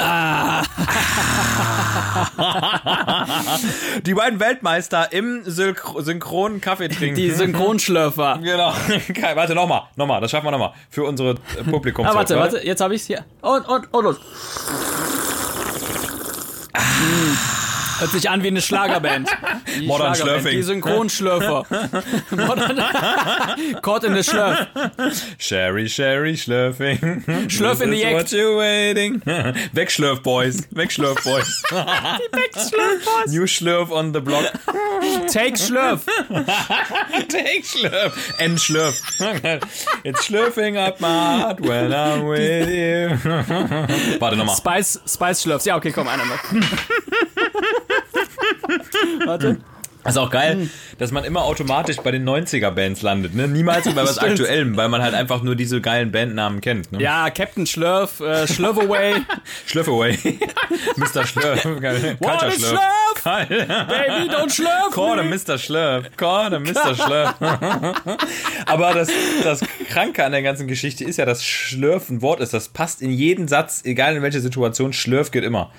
Die beiden Weltmeister im Synch- synchronen Kaffee trinken. Die Synchronschlürfer. Genau. Geil, warte, nochmal, nochmal, das schaffen wir nochmal. Für unsere äh, Publikum. Ah, warte, warte, jetzt habe ich es hier. Und, und, und, und. Mm. Hört sich an wie eine Schlagerband. Die Modern Schlagerband, Schlurfing. Die Synchronschlürfer. Modern Caught in the Schlurf. Sherry, Sherry, Schlürfing. Schlürf in the Act. What you waiting. Wegschlürf, Boys. Wegschlürf, Boys. New Schlürf on the block. Take Schlürf. Take Schlürf. End Schlürf. It's schlürfing up my heart when I'm with you. Warte nochmal. Spice, Spice Schlürfs. Ja, okay, komm, einer noch. Warte. Das ist auch geil, dass man immer automatisch bei den 90er-Bands landet. Ne? Niemals bei was. Aktuellem, weil man halt einfach nur diese geilen Bandnamen kennt. Ne? Ja, Captain Schlurf, äh, Schlurfaway. Schlürf away. Mr. What Culture is Schlürf. Schlurf? Geil. Baby, don't schlurf Call the me. Mr. Schlurf. Call the Mr. Schlurf. Aber das, das Kranke an der ganzen Geschichte ist ja, dass Schlürf ein Wort ist. Das passt in jeden Satz, egal in welcher Situation. Schlürf geht immer.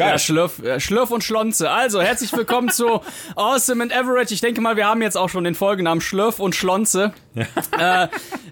Geil. Ja, Schlürf, Schlürf und Schlonze. Also, herzlich willkommen zu Awesome and Average. Ich denke mal, wir haben jetzt auch schon den Folgenamen Schlürf und Schlonze. Äh,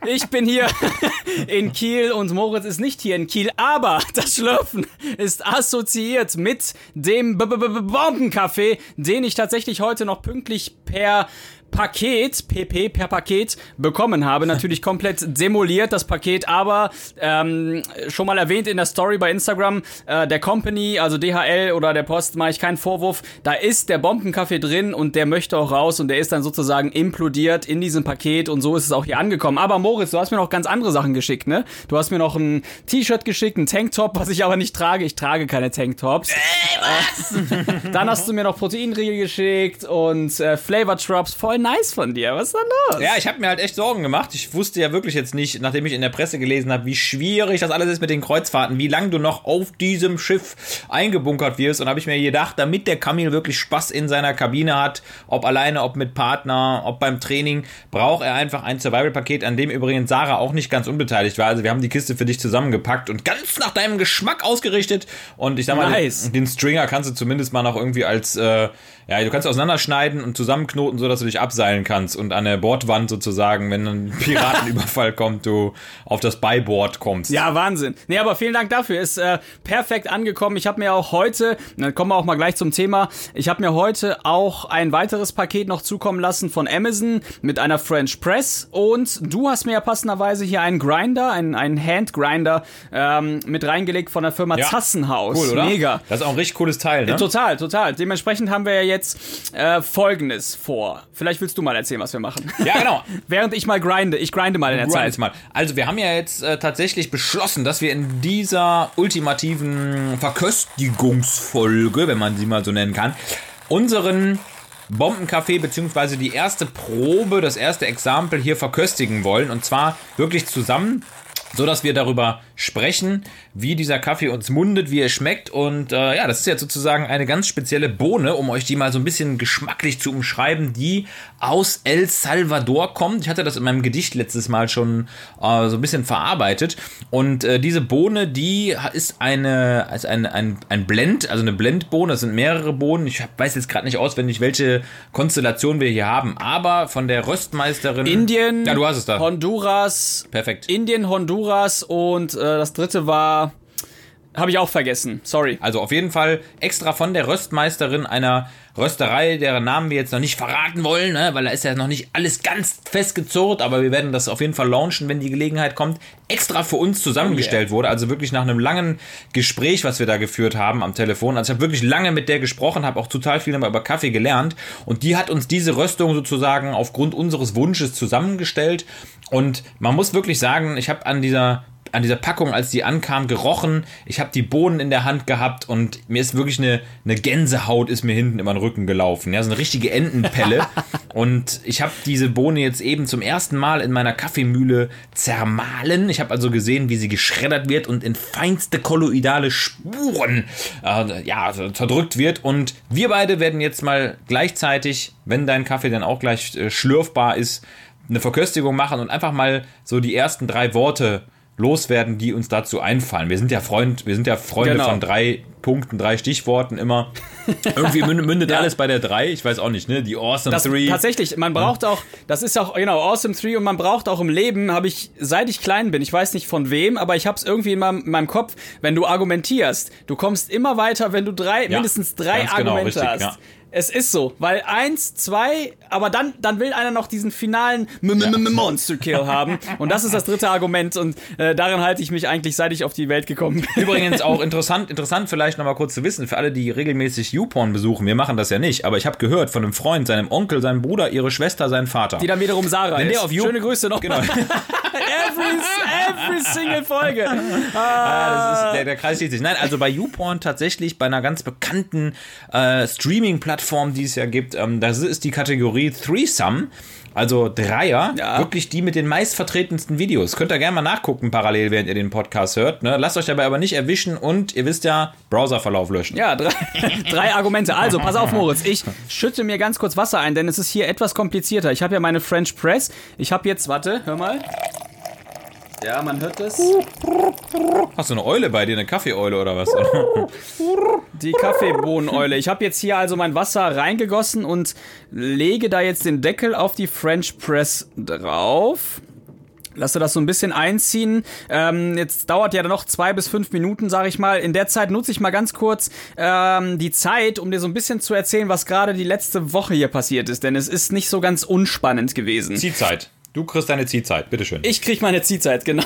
ich bin hier in Kiel und Moritz ist nicht hier in Kiel, aber das Schlürfen ist assoziiert mit dem B -B -B Bombenkaffee, den ich tatsächlich heute noch pünktlich per Paket, PP per Paket bekommen habe. Natürlich komplett demoliert, das Paket, aber ähm, schon mal erwähnt in der Story bei Instagram, äh, der Company, also DHL oder der Post, mache ich keinen Vorwurf. Da ist der Bombenkaffee drin und der möchte auch raus und der ist dann sozusagen implodiert in diesem Paket und so ist es auch hier angekommen. Aber Moritz, du hast mir noch ganz andere Sachen geschickt, ne? Du hast mir noch ein T-Shirt geschickt, ein Tanktop, was ich aber nicht trage. Ich trage keine Tanktops. Dann hast du mir noch Proteinriegel geschickt und äh, Flavor Drops. Voll nice von dir. Was ist da los? Ja, ich habe mir halt echt Sorgen gemacht. Ich wusste ja wirklich jetzt nicht, nachdem ich in der Presse gelesen habe, wie schwierig das alles ist mit den Kreuzfahrten, wie lange du noch auf diesem Schiff eingebunkert wirst. Und habe ich mir gedacht, damit der Kamil wirklich Spaß in seiner Kabine hat, ob alleine, ob mit Partner, ob beim Training, braucht er einfach ein Survival-Paket, an dem übrigens Sarah auch nicht ganz unbeteiligt war. Also wir haben die Kiste für dich zusammengepackt und ganz nach deinem Geschmack ausgerichtet. Und ich sag mal, Nice. den, den Stringer kannst du zumindest mal noch irgendwie als, äh, ja, du kannst auseinanderschneiden und zusammenknoten, so dass du dich abseilen kannst und an der Bordwand sozusagen, wenn ein Piratenüberfall kommt, du auf das Beibord kommst. Ja, Wahnsinn. Nee, aber vielen Dank dafür. Ist äh, perfekt angekommen. Ich habe mir auch heute, dann kommen wir auch mal gleich zum Thema, ich habe mir heute auch ein weiteres Paket noch zukommen lassen von Amazon mit einer French Press und du hast mir ja passenderweise hier einen Grinder, einen, einen Hand Grinder ähm, mit reingelegt von der Firma Ja. Zassenhaus. Cool, oder? Mega. Das ist auch ein richtig cooles Teil, ne? Total, total. Dementsprechend haben wir ja jetzt äh, Folgendes vor. Vielleicht willst du mal erzählen, was wir machen. Ja, genau. Während ich mal grinde. Ich grinde mal in der Zeit. jetzt mal. Also wir haben ja jetzt äh, tatsächlich beschlossen, dass wir in dieser ultimativen Verköstigungsfolge, wenn man sie mal so nennen kann, unseren Bombenkaffee beziehungsweise die erste Probe, das erste Exempel hier verköstigen wollen und zwar wirklich zusammen, so dass wir darüber sprechen, wie dieser Kaffee uns mundet, wie er schmeckt und äh, ja, das ist jetzt sozusagen eine ganz spezielle Bohne, um euch die mal so ein bisschen geschmacklich zu umschreiben, die aus El Salvador kommt. Ich hatte das in meinem Gedicht letztes Mal schon äh, so ein bisschen verarbeitet und äh, diese Bohne, die ist eine ist ein, ein, ein Blend, also eine Blendbohne, das sind mehrere Bohnen. Ich weiß jetzt gerade nicht auswendig, welche Konstellation wir hier haben, aber von der Röstmeisterin Indien, Ja, du hast es da. Honduras, Perfekt. Indien, Honduras und äh, das dritte war Habe ich auch vergessen. Sorry. Also auf jeden Fall extra von der Röstmeisterin einer Rösterei, deren Namen wir jetzt noch nicht verraten wollen, ne, weil da ist ja noch nicht alles ganz festgezurrt, aber wir werden das auf jeden Fall launchen, wenn die Gelegenheit kommt, extra für uns zusammengestellt Oh yeah. wurde. Also wirklich nach einem langen Gespräch, was wir da geführt haben am Telefon. Also ich habe wirklich lange mit der gesprochen, habe auch total viel über Kaffee gelernt und die hat uns diese Röstung sozusagen aufgrund unseres Wunsches zusammengestellt und man muss wirklich sagen, ich habe an dieser an dieser Packung, als die ankam, gerochen. Ich habe die Bohnen in der Hand gehabt und mir ist wirklich eine, eine Gänsehaut ist mir hinten über den Rücken gelaufen. Ja, so eine richtige Entenpelle. und ich habe diese Bohne jetzt eben zum ersten Mal in meiner Kaffeemühle zermahlen. Ich habe also gesehen, wie sie geschreddert wird und in feinste kolloidale Spuren äh, ja, zerdrückt wird. Und wir beide werden jetzt mal gleichzeitig, wenn dein Kaffee dann auch gleich äh, schlürfbar ist, eine Verköstigung machen und einfach mal so die ersten drei Worte loswerden, die uns dazu einfallen. Wir sind ja Freund, wir sind ja Freunde Genau. von drei Punkten, drei Stichworten immer. Irgendwie mündet, Ja. alles bei der drei. Ich weiß auch nicht, ne? Die Awesome Das, Three. tatsächlich, man braucht auch, das ist auch, genau, Awesome 3 und man braucht auch im Leben, habe ich, seit ich klein bin, ich weiß nicht von wem, aber ich habe es irgendwie in meinem, in meinem Kopf, wenn du argumentierst, du kommst immer weiter, wenn du drei, mindestens drei genau, Argumente richtig, hast. ja. Es ist so, weil eins, zwei, aber dann, dann will einer noch diesen finalen M -M -M Monster Kill haben. Und das ist das dritte Argument und äh, daran halte ich mich eigentlich, seit ich auf die Welt gekommen bin. Übrigens auch interessant, interessant vielleicht nochmal kurz zu wissen, für alle, die regelmäßig YouPorn besuchen, wir machen das ja nicht, aber ich habe gehört von einem Freund, seinem Onkel, seinem Bruder, ihre Schwester, seinen Vater. Die dann wiederum Sarah Wenn ist. der auf You- Schöne Grüße noch. Genau. every, every single Folge. Ah, ist, der, der Kreis schließt sich. Nein, also bei YouPorn tatsächlich, bei einer ganz bekannten äh, Streaming-Plattform, die es ja gibt, ähm, das ist die Kategorie Threesome. Also Dreier, Ja. wirklich die mit den meistvertretensten Videos. Könnt ihr gerne mal nachgucken, parallel, während ihr den Podcast hört. Ne? Lasst euch dabei aber nicht erwischen und ihr wisst ja, Browserverlauf löschen. Ja, drei, drei Argumente. Also, pass auf, Moritz. Ich schütte mir ganz kurz Wasser ein, denn es ist hier etwas komplizierter. Ich habe ja meine French Press. Ich habe jetzt, warte, hör mal. Ja, man hört es. Hast du eine Eule bei dir, eine Kaffeeeule oder was? Die Kaffeebohneneule. Ich habe jetzt hier also mein Wasser reingegossen und lege da jetzt den Deckel auf die French Press drauf. Lasse das so ein bisschen einziehen. Ähm, jetzt dauert ja noch zwei bis fünf Minuten, sage ich mal. In der Zeit nutze ich mal ganz kurz ähm, die Zeit, um dir so ein bisschen zu erzählen, was gerade die letzte Woche hier passiert ist. Denn es ist nicht so ganz unspannend gewesen. Ziehzeit. Du kriegst deine Ziehzeit, bitteschön. Ich krieg meine Ziehzeit, genau.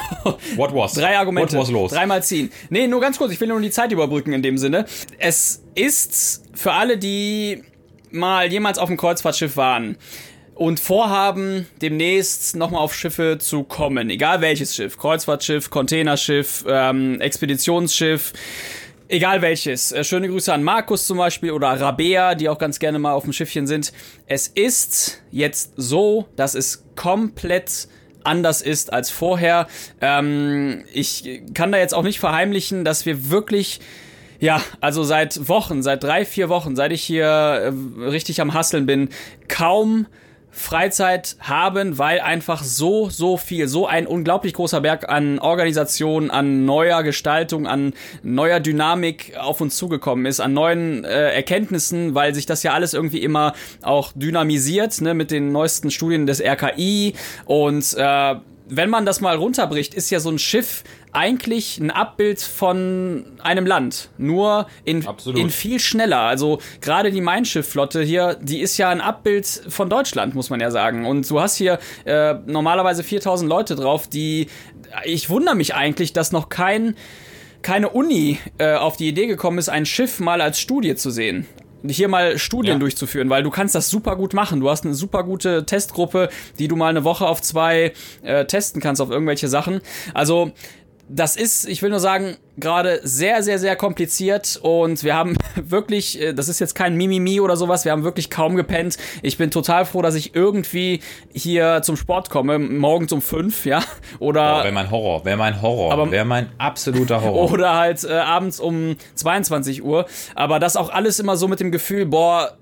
What was? Drei Argumente. What was los? Dreimal ziehen. Nee, nur ganz kurz, ich will nur die Zeit überbrücken in dem Sinne. Es ist für alle, die mal jemals auf dem Kreuzfahrtschiff waren und vorhaben, demnächst nochmal auf Schiffe zu kommen, egal welches Schiff, Kreuzfahrtschiff, Containerschiff, ähm, Expeditionsschiff, Egal welches. Äh, schöne Grüße an Markus zum Beispiel oder Rabea, die auch ganz gerne mal auf dem Schiffchen sind. Es ist jetzt so, dass es komplett anders ist als vorher. Ähm, ich kann da jetzt auch nicht verheimlichen, dass wir wirklich ja, also seit Wochen, seit drei, vier Wochen, seit ich hier äh, richtig am Hasseln bin, kaum Freizeit haben, weil einfach so, so viel, so ein unglaublich großer Berg an Organisation, an neuer Gestaltung, an neuer Dynamik auf uns zugekommen ist, an neuen äh, Erkenntnissen, weil sich das ja alles irgendwie immer auch dynamisiert, ne, mit den neuesten Studien des RKI und äh, wenn man das mal runterbricht, ist ja so ein Schiff eigentlich ein Abbild von einem Land. Nur in, Absolut. in viel schneller. Also gerade die Mein Schiff-Flotte hier, die ist ja ein Abbild von Deutschland, muss man ja sagen. Und du hast hier äh, normalerweise 4000 Leute drauf, die. Ich wundere mich eigentlich, dass noch kein keine Uni äh, auf die Idee gekommen ist, ein Schiff mal als Studie zu sehen. Hier mal Studien Ja. durchzuführen, weil du kannst das super gut machen. Du hast eine super gute Testgruppe, die du mal eine Woche auf zwei äh, testen kannst auf irgendwelche Sachen. Also das ist, ich will nur sagen, gerade sehr, sehr, sehr kompliziert und wir haben wirklich, äh, das ist jetzt kein Mimimi oder sowas, wir haben wirklich kaum gepennt. Ich bin total froh, dass ich irgendwie hier zum Sport komme, morgens um fünf, ja, oder Wäre mein Horror, wäre mein Horror, wäre mein absoluter Horror. oder halt äh, abends um 22 Uhr. Aber das auch alles immer so mit dem Gefühl, boah,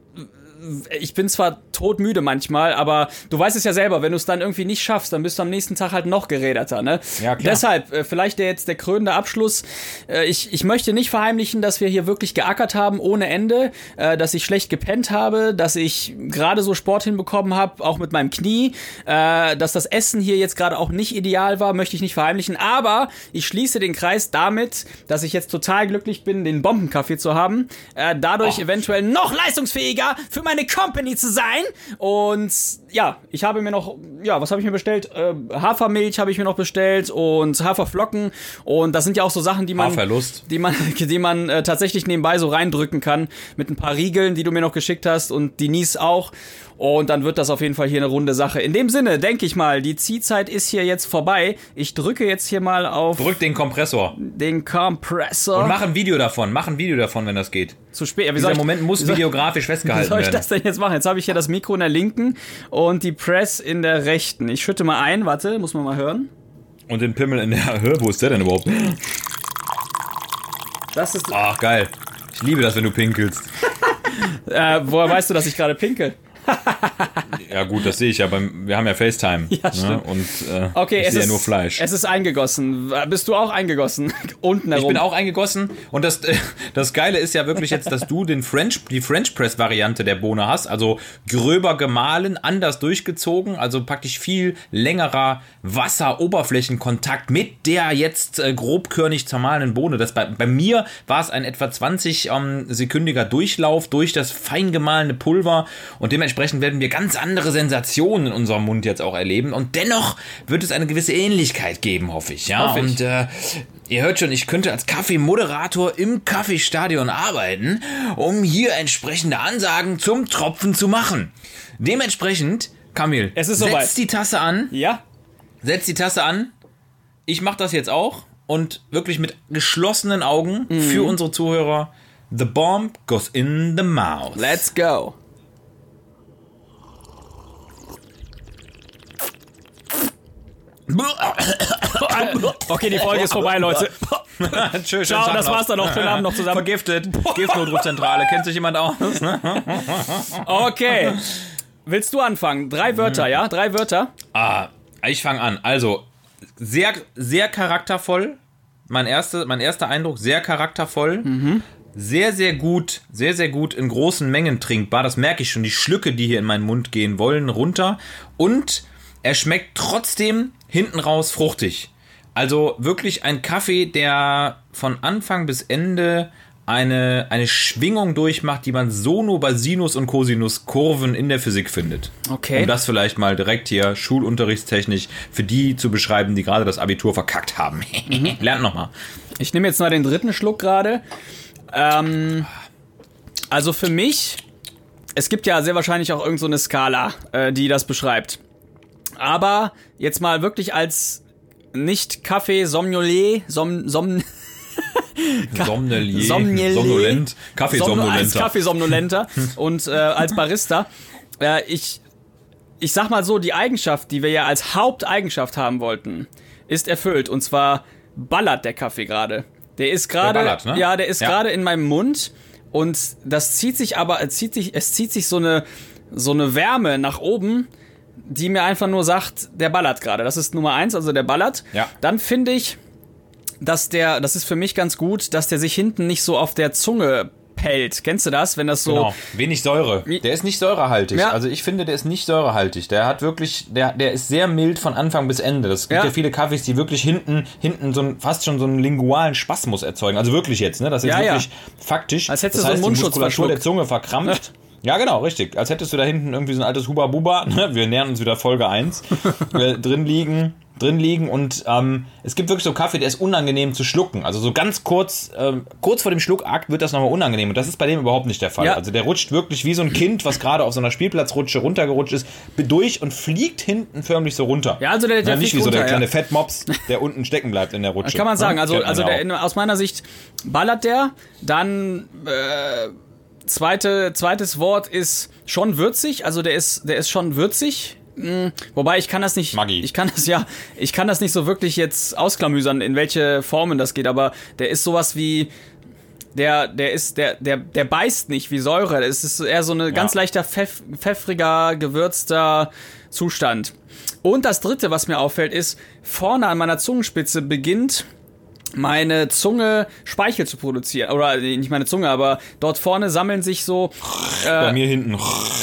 ich bin zwar todmüde manchmal, aber du weißt es ja selber, wenn du es dann irgendwie nicht schaffst, dann bist du am nächsten Tag halt noch geräderter, ne? Ja, klar. Deshalb, äh, vielleicht der jetzt der krönende Abschluss. Äh, ich, ich möchte nicht verheimlichen, dass wir hier wirklich geackert haben ohne Ende, äh, dass ich schlecht gepennt habe, dass ich gerade so Sport hinbekommen habe, auch mit meinem Knie, äh, dass das Essen hier jetzt gerade auch nicht ideal war, möchte ich nicht verheimlichen, aber ich schließe den Kreis damit, dass ich jetzt total glücklich bin, den Bombenkaffee zu haben, äh, dadurch Oh. eventuell noch leistungsfähiger für meine Company zu sein und ja, ich habe mir noch, ja, was habe ich mir bestellt? Äh, Hafermilch habe ich mir noch bestellt und Haferflocken und das sind ja auch so Sachen, die man, Haferlust. die man, die man äh, tatsächlich nebenbei so reindrücken kann mit ein paar Riegeln, die du mir noch geschickt hast und Denise auch. Und dann wird das auf jeden Fall hier eine runde Sache. In dem Sinne, denke ich mal, die Ziehzeit ist hier jetzt vorbei. Ich drücke jetzt hier mal auf Drück den Kompressor. den Kompressor. Und mach ein Video davon. Mach ein Video davon, wenn das geht. zu spät. Ja, wie Dieser ich- Moment muss wie soll- videografisch Wie festgehalten soll ich werden. das denn jetzt machen? Jetzt habe ich hier das Mikro in der linken und die Press in der rechten. Ich schütte mal ein, warte, muss man mal hören. Und den Pimmel in der Höhe. Wo ist der denn überhaupt? Das ist. Ach, geil. Ich liebe das, wenn du pinkelst. Äh, woher weißt du, dass ich gerade pinkel? Ja gut, das sehe ich ja. Beim, wir haben ja FaceTime. Ja, stimmt. Und äh, Okay, ich es sehe ist ja nur Fleisch. Es ist eingegossen. Bist du auch eingegossen? Unten herum. Ich bin auch eingegossen und das, äh, das Geile ist ja wirklich jetzt, dass du den French, die French Press Variante der Bohne hast, also gröber gemahlen, anders durchgezogen, also praktisch viel längerer Wasseroberflächenkontakt mit der jetzt äh, grobkörnig zermahlenen Bohne. Das bei, bei mir war es ein etwa 20 ähm, sekündiger Durchlauf durch das fein gemahlene Pulver und dementsprechend werden wir ganz andere Sensationen in unserem Mund jetzt auch erleben und dennoch wird es eine gewisse Ähnlichkeit geben, hoffe ich. Ja, Hoffe ich. und äh, ihr hört schon, ich könnte als Kaffeemoderator im Kaffeestadion arbeiten, um hier entsprechende Ansagen zum Tropfen zu machen. Dementsprechend, Kamil, Es ist setz soweit. die Tasse an, Ja? setz die Tasse an. Ich mache das jetzt auch und wirklich mit geschlossenen Augen Mhm. für unsere Zuhörer. The bomb goes in the mouth. Let's go. Okay, die Folge ist vorbei, Leute. Tschüss, Ciao, das war's dann auch. Schönen Abend noch zusammen. Vergiftet. Giftnotrufzentrale. Kennt sich jemand aus? Okay. Willst du anfangen? Drei Wörter, ja? Drei Wörter. Ah, ich fange an. Also, sehr, sehr charaktervoll. Mein, erste, mein erster Eindruck, sehr charaktervoll. Sehr, sehr gut, sehr, sehr gut in großen Mengen trinkbar. Das merke ich schon. Die Schlücke, die hier in meinen Mund gehen wollen, runter. Und er schmeckt trotzdem hinten raus fruchtig. Also wirklich ein Kaffee, der von Anfang bis Ende eine, eine Schwingung durchmacht, die man so nur bei Sinus- und Cosinuskurven in der Physik findet. Okay. Um das vielleicht mal direkt hier schulunterrichtstechnisch für die zu beschreiben, die gerade das Abitur verkackt haben. Lernt nochmal. Ich nehme jetzt mal den dritten Schluck gerade. Ähm, also für mich, es gibt ja sehr wahrscheinlich auch irgend so eine Skala, äh, die das beschreibt. Aber jetzt mal wirklich als nicht Kaffee Sommelier, Som, Som, Sommelier, Sommelier. Somnolent, Som- als Kaffeesomnolenter. Kaffeesomnolenter und äh, als Barista. Äh, ich, ich sag mal so, die Eigenschaft, die wir ja als Haupteigenschaft haben wollten, ist erfüllt. Und zwar ballert der Kaffee gerade. Der ist gerade, ne? ja, der ist Ja. gerade in meinem Mund und das zieht sich aber, es zieht sich, es zieht sich so eine, so eine Wärme nach oben, die mir einfach nur sagt, der ballert gerade. Das ist Nummer eins, also der ballert. Ja. Dann finde ich, dass der, das ist für mich ganz gut, dass der sich hinten nicht so auf der Zunge pellt. Kennst du das, wenn das so Genau, wenig Säure. Der ist nicht säurehaltig. Ja. Also ich finde, der ist nicht säurehaltig. Der hat wirklich, der, der ist sehr mild von Anfang bis Ende. Das gibt Ja. ja, viele Kaffees, die wirklich hinten, hinten so ein, fast schon so einen lingualen Spasmus erzeugen. Also wirklich jetzt, ne? Das ist Ja, wirklich faktisch. Als hättest das du so einen heißt, die Mundschutz Muskulatur der. Zunge verkrampft. Ja, genau, richtig. Als hättest du da hinten irgendwie so ein altes Huba-Buba, ne? wir nähern uns wieder Folge 1, äh, drin liegen, drin liegen und ähm, es gibt wirklich so Kaffee, der ist unangenehm zu schlucken. Also so ganz kurz, ähm, kurz vor dem Schluckakt wird das nochmal unangenehm und das ist bei dem überhaupt nicht der Fall. Ja. Also der rutscht wirklich wie so ein Kind, was gerade auf so einer Spielplatzrutsche runtergerutscht ist, durch und fliegt hinten förmlich so runter. Ja, also der- der ja, nicht wie so der runter, kleine ja. Fettmops, der unten stecken bleibt in der Rutsche. Kann man sagen. Ne? Also, Kennt man also ja der, aus meiner Sicht ballert der. Dann äh, zweite, zweites Wort ist schon würzig. Also der ist, der ist schon würzig. Hm, Wobei ich kann das nicht, Maggi. ich kann das ja, ich kann das nicht so wirklich jetzt ausklamüsern, in welche Formen das geht. Aber der ist sowas wie der, der ist, der, der, der beißt nicht wie Säure. Es ist eher so ein ganz leichter, pfeff, pfeffriger, gewürzter Zustand. Und das dritte, was mir auffällt, ist, vorne an meiner Zungenspitze beginnt meine Zunge Speichel zu produzieren. Oder äh, nicht meine Zunge, aber dort vorne sammeln sich so, Bei mir hinten.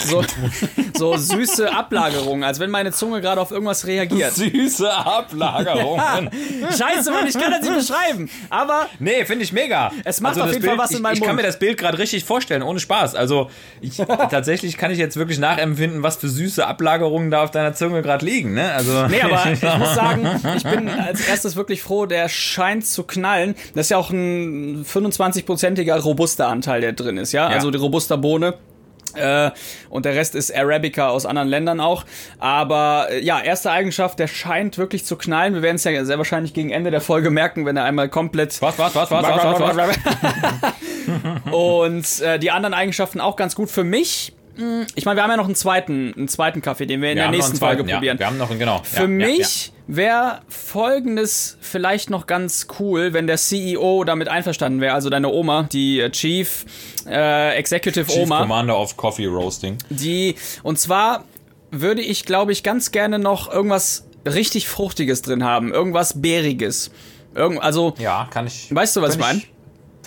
so, so süße Ablagerungen, als wenn meine Zunge gerade auf irgendwas reagiert. Süße Ablagerungen. Scheiße, Mann, ich kann das nicht beschreiben. Aber Nee, finde ich mega. Es macht also auf jeden Fall Bild, was in ich, meinem Ich kann Mund. mir das Bild gerade richtig vorstellen, ohne Spaß. Also ich, tatsächlich kann ich jetzt wirklich nachempfinden, was für süße Ablagerungen da auf deiner Zunge gerade liegen. Ne? Also, Nee, aber ich muss sagen, ich bin als erstes wirklich froh, der scheint zu knallen. Das ist ja auch ein 25-prozentiger robuster Anteil, der drin ist, ja? Also die robuster Bohne. Äh, und der Rest ist Arabica aus anderen Ländern auch. Aber äh, ja, erste Eigenschaft, der scheint wirklich zu knallen. Wir werden es ja sehr wahrscheinlich gegen Ende der Folge merken, wenn er einmal komplett was, was, was, was, was, was, was? und äh, die anderen Eigenschaften auch ganz gut für mich. Ich meine, wir haben ja noch einen zweiten, einen zweiten Kaffee, den wir in Wir der nächsten zweiten, Folge ja. probieren. Wir haben noch einen, genau. Für ja, mich wäre folgendes vielleicht noch ganz cool, wenn der CEO damit einverstanden wäre, also deine Oma, die äh, Chief äh, Executive Ja, ja. Chief Oma, Commander of Coffee Roasting. die und zwar würde ich, glaube ich, ganz gerne noch irgendwas richtig Fruchtiges drin haben, irgendwas Beeriges. Irgend, also, Ja, kann ich. Weißt du, was ich meine?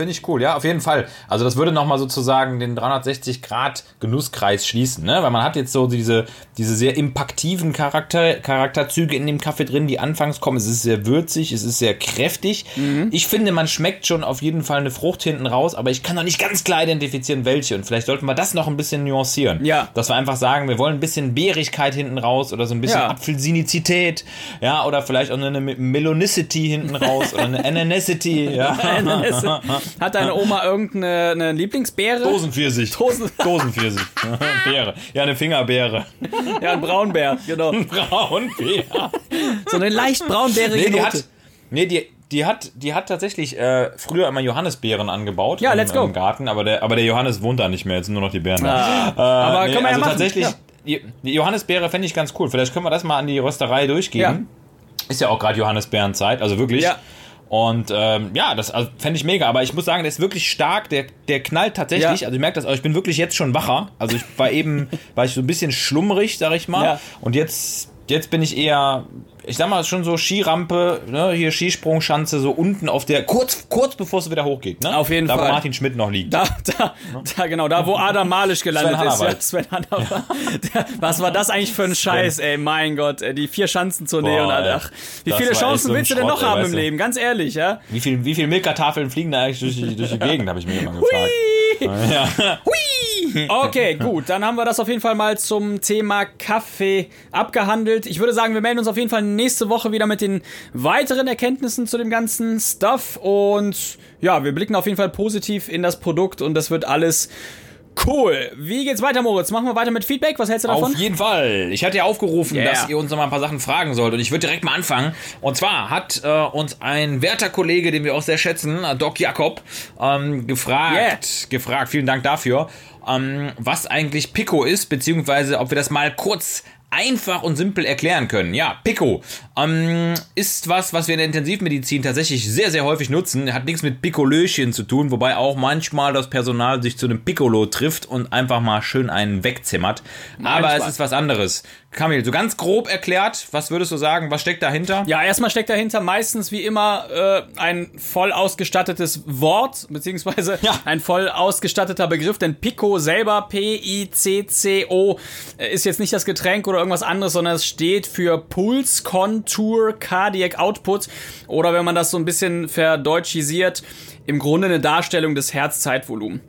Finde ich cool, ja, auf jeden Fall. Also das würde nochmal sozusagen den 360-Grad-Genusskreis schließen, ne? Weil man hat jetzt so diese, diese sehr impaktiven Charakter, Charakterzüge in dem Kaffee drin, die anfangs kommen. Es ist sehr würzig, es ist sehr kräftig. Mhm. Ich finde, man schmeckt schon auf jeden Fall eine Frucht hinten raus, aber ich kann noch nicht ganz klar identifizieren, welche. Und vielleicht sollten wir das noch ein bisschen nuancieren. Ja. Dass wir einfach sagen, wir wollen ein bisschen Beerigkeit hinten raus oder so ein bisschen Ja. Apfelsinizität, ja, oder vielleicht auch eine Melonicity hinten raus oder eine Ananicity, ja. Hat deine Oma irgendeine eine Lieblingsbeere? Dosenpfirsich. Dosen- Dosenpfirsich. Beere. Ja, eine Fingerbeere. Ja, ein Braunbär, genau. Braunbeer. So eine leicht braunbärige Nee, die Note. hat, nee, die, die hat, die hat tatsächlich äh, früher immer Johannisbeeren angebaut Ja, im, let's go. im Garten, aber der, aber der Johannes wohnt da nicht mehr, jetzt sind nur noch die Beeren da. Äh, aber können wir ja also machen. tatsächlich, Ja. die, die Johannisbeere fände ich ganz cool. Vielleicht können wir das mal an die Rösterei durchgeben. Ist ja auch gerade Johannisbeerenzeit, also wirklich. Ja. Und ähm, ja, das also, fände ich mega. Aber ich muss sagen, der ist wirklich stark. Der, der knallt tatsächlich. Ja. Also ich merke das auch. Ich bin wirklich jetzt schon wacher. Also ich war eben, war ich so ein bisschen schlummrig, sag ich mal. Ja. Und jetzt, jetzt bin ich eher, ich sag mal, schon so Skirampe, ne, hier Skisprungschanze, so unten auf der, kurz, kurz bevor es wieder hochgeht. Ne? Auf jeden da, Fall. wo Martin Schmidt noch liegt. Da, da, da, genau, da wo Adam Malisch gelandet Sven ist. Ja. Sven Hannawald. Der, was war das eigentlich für ein Scheiß, ey? Mein Gott, ey, die vier Schanzentournee Boah, und ey. ach, wie viele Chancen so willst du denn Schrott, noch ey, haben weißt im. Leben? Ganz ehrlich, ja? Wie viel, wie viel Milka-Tafeln fliegen da eigentlich durch die, durch die Gegend, habe ich mir immer gefragt. Ja. Okay, gut, dann haben wir das auf jeden Fall mal zum Thema Kaffee abgehandelt. Ich würde sagen, wir melden uns auf jeden Fall nächste Woche wieder mit den weiteren Erkenntnissen zu dem ganzen Stuff und ja, wir blicken auf jeden Fall positiv in das Produkt und das wird alles cool. Wie geht's weiter, Moritz? Machen wir weiter mit Feedback? Was hältst du davon? Auf jeden Fall. Ich hatte ja aufgerufen, Yeah. dass ihr uns noch mal ein paar Sachen fragen sollt. Und ich würde direkt mal anfangen. Und zwar hat äh, uns ein werter Kollege, den wir auch sehr schätzen, äh, Doc Jakob, ähm, gefragt, gefragt, vielen Dank dafür, ähm, was eigentlich Pico ist, beziehungsweise ob wir das mal kurz einfach und simpel erklären können. Ja, Pico ähm, ist was, was wir in der Intensivmedizin tatsächlich sehr, sehr häufig nutzen. Hat nichts mit Pikolöchen zu tun, wobei auch manchmal das Personal sich zu einem Piccolo trifft und einfach mal schön einen wegzimmert. Aber Manchmal. es ist was anderes. Kamil, so ganz grob erklärt, was würdest du sagen, was steckt dahinter? Ja, erstmal steckt dahinter meistens wie immer äh, ein voll ausgestattetes Wort, beziehungsweise Ja. ein voll ausgestatteter Begriff, denn Pico selber, P-I-C-C-O, äh, ist jetzt nicht das Getränk oder irgendwas anderes, sondern es steht für Pulse Contour Cardiac Output oder wenn man das so ein bisschen verdeutschisiert, im Grunde eine Darstellung des Herzzeitvolumens.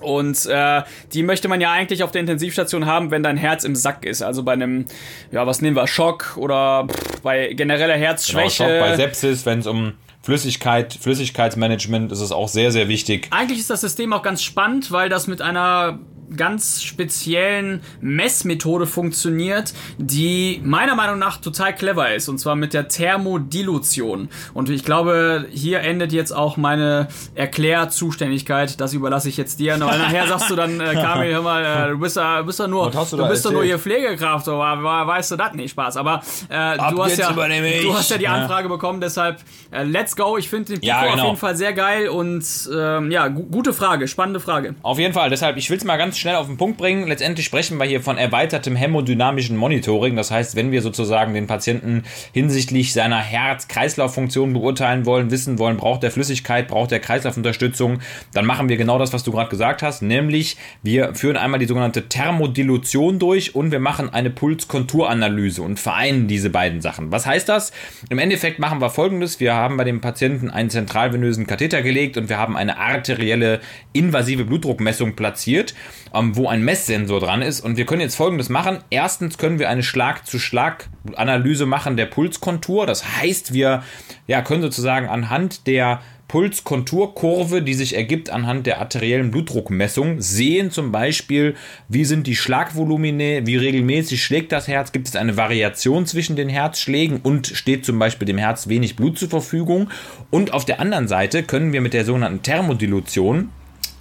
Und äh, die möchte man ja eigentlich auf der Intensivstation haben, wenn dein Herz im Sack ist. Also bei einem, ja, was nehmen wir, Schock oder pff, bei genereller Genau, Herzschwäche. Schock bei Sepsis, wenn es um Flüssigkeit, Flüssigkeitsmanagement ist es auch sehr, sehr wichtig. Eigentlich ist das System auch ganz spannend, weil das mit einer ganz speziellen Messmethode funktioniert, die meiner Meinung nach total clever ist. Und zwar mit der Thermodilution. Und ich glaube, hier endet jetzt auch meine Erklärzuständigkeit. Das überlasse ich jetzt dir. Weil nachher sagst du dann, äh, Kamil, hör mal, äh, du bist ja, bist ja nur, du bist doch nur hier Pflegekraft, wa- weißt du das? Nee, Spaß. Aber äh, du, hast ja, du hast ja die Ja. Anfrage bekommen, deshalb äh, let's go. Ich finde den Pico Ja, auf genau. jeden Fall sehr geil und ähm, ja, gu gute Frage, spannende Frage. Auf jeden Fall, deshalb, ich will es mal ganz schnell auf den Punkt bringen. Letztendlich sprechen wir hier von erweitertem hämodynamischen Monitoring. Das heißt, wenn wir sozusagen den Patienten hinsichtlich seiner Herz-Kreislauf-Funktion beurteilen wollen, wissen wollen, braucht er Flüssigkeit, braucht er Kreislaufunterstützung, dann machen wir genau das, was du gerade gesagt hast, nämlich wir führen einmal die sogenannte Thermodilution durch und wir machen eine Pulskonturanalyse und vereinen diese beiden Sachen. Was heißt das? Im Endeffekt machen wir folgendes: Wir haben bei dem Patienten einen zentralvenösen Katheter gelegt und wir haben eine arterielle invasive Blutdruckmessung platziert, wo ein Messsensor dran ist. Und wir können jetzt folgendes machen. Erstens können wir eine Schlag-zu-Schlag-Analyse machen der Pulskontur. Das heißt, wir ja, können sozusagen anhand der Pulskonturkurve, die sich ergibt anhand der arteriellen Blutdruckmessung, sehen zum Beispiel, wie sind die Schlagvolumine, wie regelmäßig schlägt das Herz, gibt es eine Variation zwischen den Herzschlägen und steht zum Beispiel dem Herz wenig Blut zur Verfügung. Und auf der anderen Seite können wir mit der sogenannten Thermodilution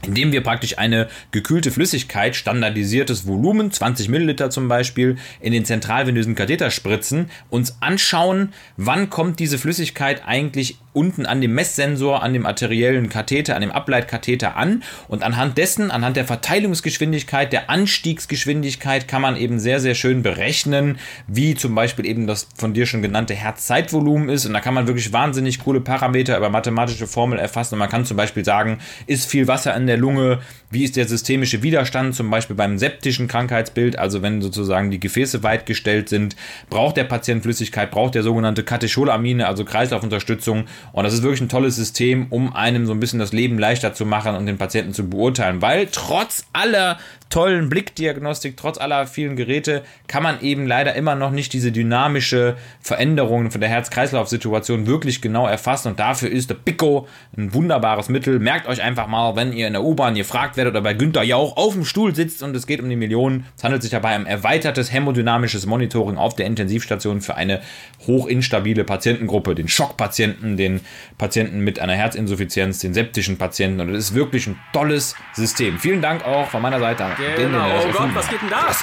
indem wir praktisch eine gekühlte Flüssigkeit, standardisiertes Volumen, 20 Milliliter zum Beispiel, in den zentralvenösen Katheter spritzen, uns anschauen, wann kommt diese Flüssigkeit eigentlich unten an dem Messsensor, an dem arteriellen Katheter, an dem Ableitkatheter an. Und anhand dessen, anhand der Verteilungsgeschwindigkeit, der Anstiegsgeschwindigkeit kann man eben sehr, sehr schön berechnen, wie zum Beispiel eben das von dir schon genannte Herzzeitvolumen ist. Und da kann man wirklich wahnsinnig coole Parameter über mathematische Formel erfassen. Und man kann zum Beispiel sagen, ist viel Wasser in der Lunge, wie ist der systemische Widerstand, zum Beispiel beim septischen Krankheitsbild, also wenn sozusagen die Gefäße weit gestellt sind, braucht der Patient Flüssigkeit, braucht der sogenannte Katecholamine, also Kreislaufunterstützung und das ist wirklich ein tolles System, um einem so ein bisschen das Leben leichter zu machen und den Patienten zu beurteilen, weil trotz aller tollen Blickdiagnostik, trotz aller vielen Geräte, kann man eben leider immer noch nicht diese dynamische Veränderung von der Herz-Kreislauf-Situation wirklich genau erfassen und dafür ist der Pico ein wunderbares Mittel. Merkt euch einfach mal, wenn ihr in der U-Bahn gefragt werdet oder bei Günther Jauch auf dem Stuhl sitzt und es geht um die Millionen. Es handelt sich dabei um erweitertes hämodynamisches Monitoring auf der Intensivstation für eine hochinstabile Patientengruppe, den Schockpatienten, den Patienten mit einer Herzinsuffizienz, den septischen Patienten und es ist wirklich ein tolles System. Vielen Dank auch von meiner Seite an Genau. Oh Gott, was geht denn da?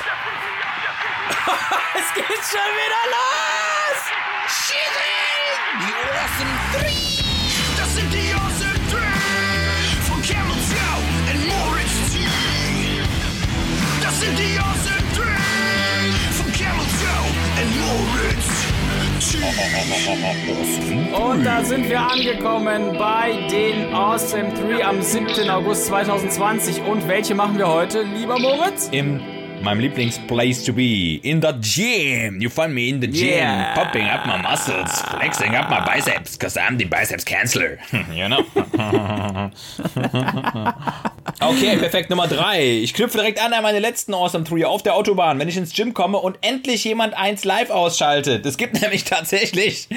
es geht schon wieder los! Und da sind wir angekommen bei den Awesome 3 am 7. August 2020. Und welche machen wir heute, lieber Moritz? in meinem Lieblingsplace to be. In the gym. You find me in the gym. Yeah. Popping up my muscles. Flexing up my biceps. Cause I'm the biceps canceller. you know? okay, perfekt. Nummer drei. Ich knüpfe direkt an an meine letzten Awesome Three auf der Autobahn, wenn ich ins Gym komme und endlich jemand eins live ausschaltet. Es gibt nämlich tatsächlich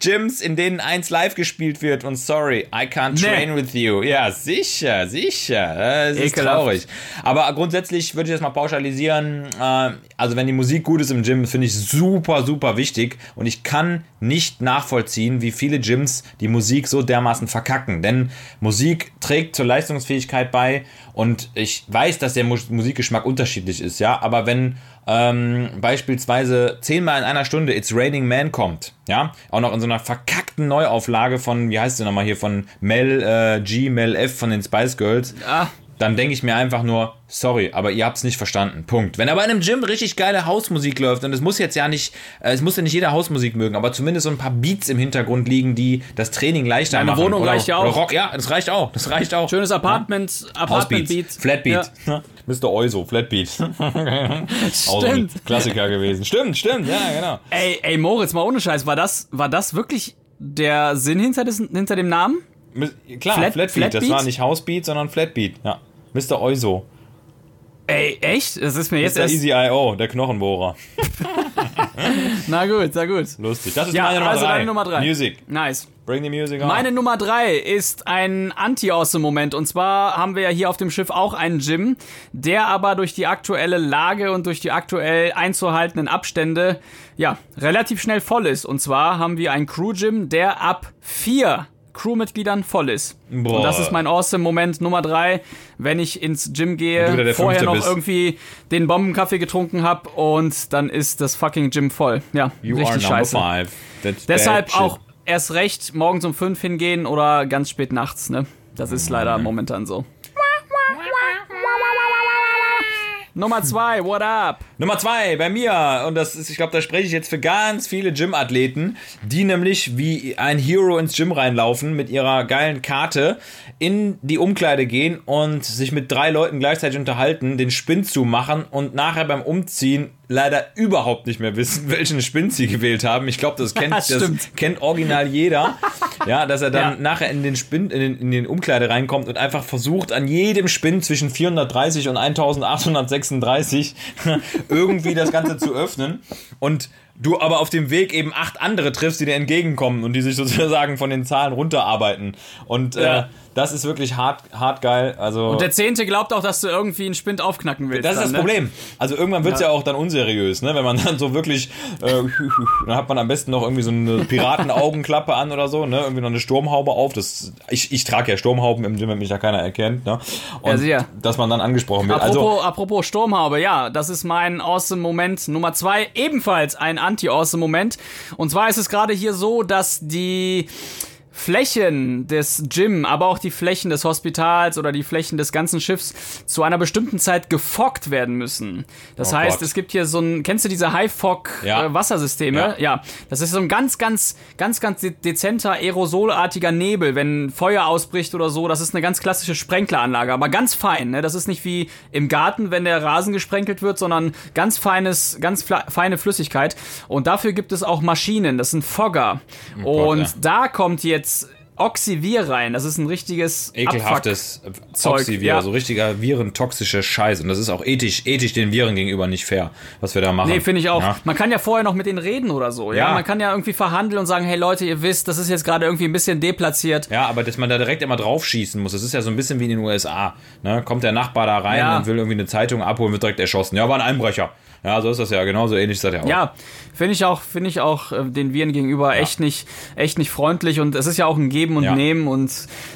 Gyms, in denen eins live gespielt wird und sorry, I can't Nee. train with you. Ja, sicher, sicher. Es ist traurig. Aber grundsätzlich würde ich das mal pauschalisieren. Äh, also wenn die Musik gut ist im Gym, finde ich super, super wichtig. Und ich kann nicht nachvollziehen, wie viele Gyms die Musik so dermaßen verkacken. Denn Musik trägt zur Leistungsfähigkeit bei. Und ich weiß, dass der Mus Musikgeschmack unterschiedlich ist, ja. Aber wenn ähm, beispielsweise zehnmal in einer Stunde It's Raining Man kommt, ja, auch noch in so einer verkackten Neuauflage von, wie heißt sie nochmal hier, von Mel äh, G, Mel F von den Spice Girls, Ah. Dann denke ich mir einfach nur, sorry, aber ihr habt es nicht verstanden. Punkt. Wenn aber in einem Gym richtig geile Hausmusik läuft, und es muss jetzt ja nicht, äh, es muss ja nicht jeder Hausmusik mögen, aber zumindest so ein paar Beats im Hintergrund liegen, die das Training leichter Deine machen. Wohnung oder, reicht ja auch. Oder Rock, ja, das reicht auch. Das reicht auch. Schönes Apartment, Apartment Beat. Hausbeats, Flatbeat. Ja. Mr. Euso, Flatbeat. Auch so ein Stimmt. Klassiker gewesen. Stimmt, stimmt, ja, genau. Ey, ey, Moritz, mal ohne Scheiß, war das, war das wirklich der Sinn hinter, des, hinter dem Namen? Klar, Flat- Flatbeat, das Flatbeat? war nicht Housebeat, sondern Flatbeat, ja. Mr. Euso. Ey, echt? Das ist mir jetzt Mr. erst. Easy I.O., der Knochenbohrer. Na gut, na gut. Lustig. Das ist Ja, meine Nummer also drei. deine Nummer drei. Music. Nice. Bring the music on. Meine Nummer drei ist ein Anti-Awesome-Moment. Und zwar haben wir ja hier auf dem Schiff auch einen Gym, der aber durch die aktuelle Lage und durch die aktuell einzuhaltenden Abstände, ja, relativ schnell voll ist. Und zwar haben wir einen Crew-Gym, der ab vier Crewmitgliedern voll ist. Boah. Und das ist mein Awesome-Moment Nummer drei, wenn ich ins Gym gehe, vorher noch bist. irgendwie den Bombenkaffee getrunken habe und dann ist das fucking Gym voll. Ja, you richtig scheiße. five. That's Deshalb bad shit. auch erst recht morgens um fünf hingehen oder ganz spät nachts, ne? Das ist leider momentan so. Nummer zwei, what up? Nummer zwei bei mir, und das ist, ich glaube, da spreche ich jetzt für ganz viele Gym-Athleten, die nämlich wie ein Hero ins Gym reinlaufen mit ihrer geilen Karte, in die Umkleide gehen und sich mit drei Leuten gleichzeitig unterhalten, den Spin zu machen und nachher beim Umziehen leider überhaupt nicht mehr wissen, welchen Spin sie gewählt haben. Ich glaube, das kennt, Das kennt original jeder. Ja, dass er dann Ja. nachher in den Spin, in den, in den Umkleide reinkommt und einfach versucht, an jedem Spin zwischen 430 und 1836 irgendwie das Ganze zu öffnen. Und du aber auf dem Weg eben acht andere triffst, die dir entgegenkommen und die sich sozusagen von den Zahlen runterarbeiten. Und Ja. äh, das ist wirklich hart, hart geil. Also Und der Zehnte glaubt auch, dass du irgendwie einen Spind aufknacken willst. das ist dann, das ne? Problem. Also irgendwann wird es ja. Ja. auch dann unseriös, ne? Wenn man dann so wirklich, äh, dann hat man am besten noch irgendwie so eine Piratenaugenklappe an oder so, ne? Irgendwie noch eine Sturmhaube auf. Das, ich, ich trage ja Sturmhauben im Gym, wenn mich da keiner erkennt, ne? Und Ja, dass man dann angesprochen wird. Also Apropos, apropos Sturmhaube, ja, das ist mein awesome Moment Nummer zwei, ebenfalls ein anti-awesome Moment. Und zwar ist es gerade hier so, dass die Flächen des Gym, aber auch die Flächen des Hospitals oder die Flächen des ganzen Schiffs zu einer bestimmten Zeit gefockt werden müssen. Das Oh heißt, Gott. es gibt hier so ein, kennst du diese High-Fog Ja. äh? Ja. Ja, das ist so ein ganz, ganz, ganz, ganz de- dezenter aerosolartiger Nebel, wenn Feuer ausbricht oder so. Das ist eine ganz klassische Sprenkleranlage, aber ganz fein. Ne? Das ist nicht wie im Garten, wenn der Rasen gesprenkelt wird, sondern ganz feines, ganz feine Flüssigkeit. Und dafür gibt es auch Maschinen. Das sind Fogger. Gott, Und ja. da kommt jetzt 词。Oxivir rein. Das ist ein richtiges ekelhaftes Zeug, Oxyvir, ja. so richtiger virentoxischer Scheiß. Und das ist auch ethisch, ethisch den Viren gegenüber nicht fair, was wir da machen. Nee, finde ich auch. Ja. Man kann ja vorher noch mit denen reden oder so. Ja? Ja. Man kann ja irgendwie verhandeln und sagen, hey Leute, ihr wisst, das ist jetzt gerade irgendwie ein bisschen deplatziert. Ja, aber dass man da direkt immer draufschießen muss, das ist ja so ein bisschen wie in den USA. Ne? Kommt der Nachbar da rein und will irgendwie eine Zeitung abholen, wird direkt erschossen. Ja, war ein Einbrecher. Ja, so ist das ja. Genauso ähnlich ist das ja auch. Ja, finde ich auch, finde ich auch äh, den Viren gegenüber echt nicht, echt nicht freundlich und es ist ja auch ein Geben und Ja. Nehmen und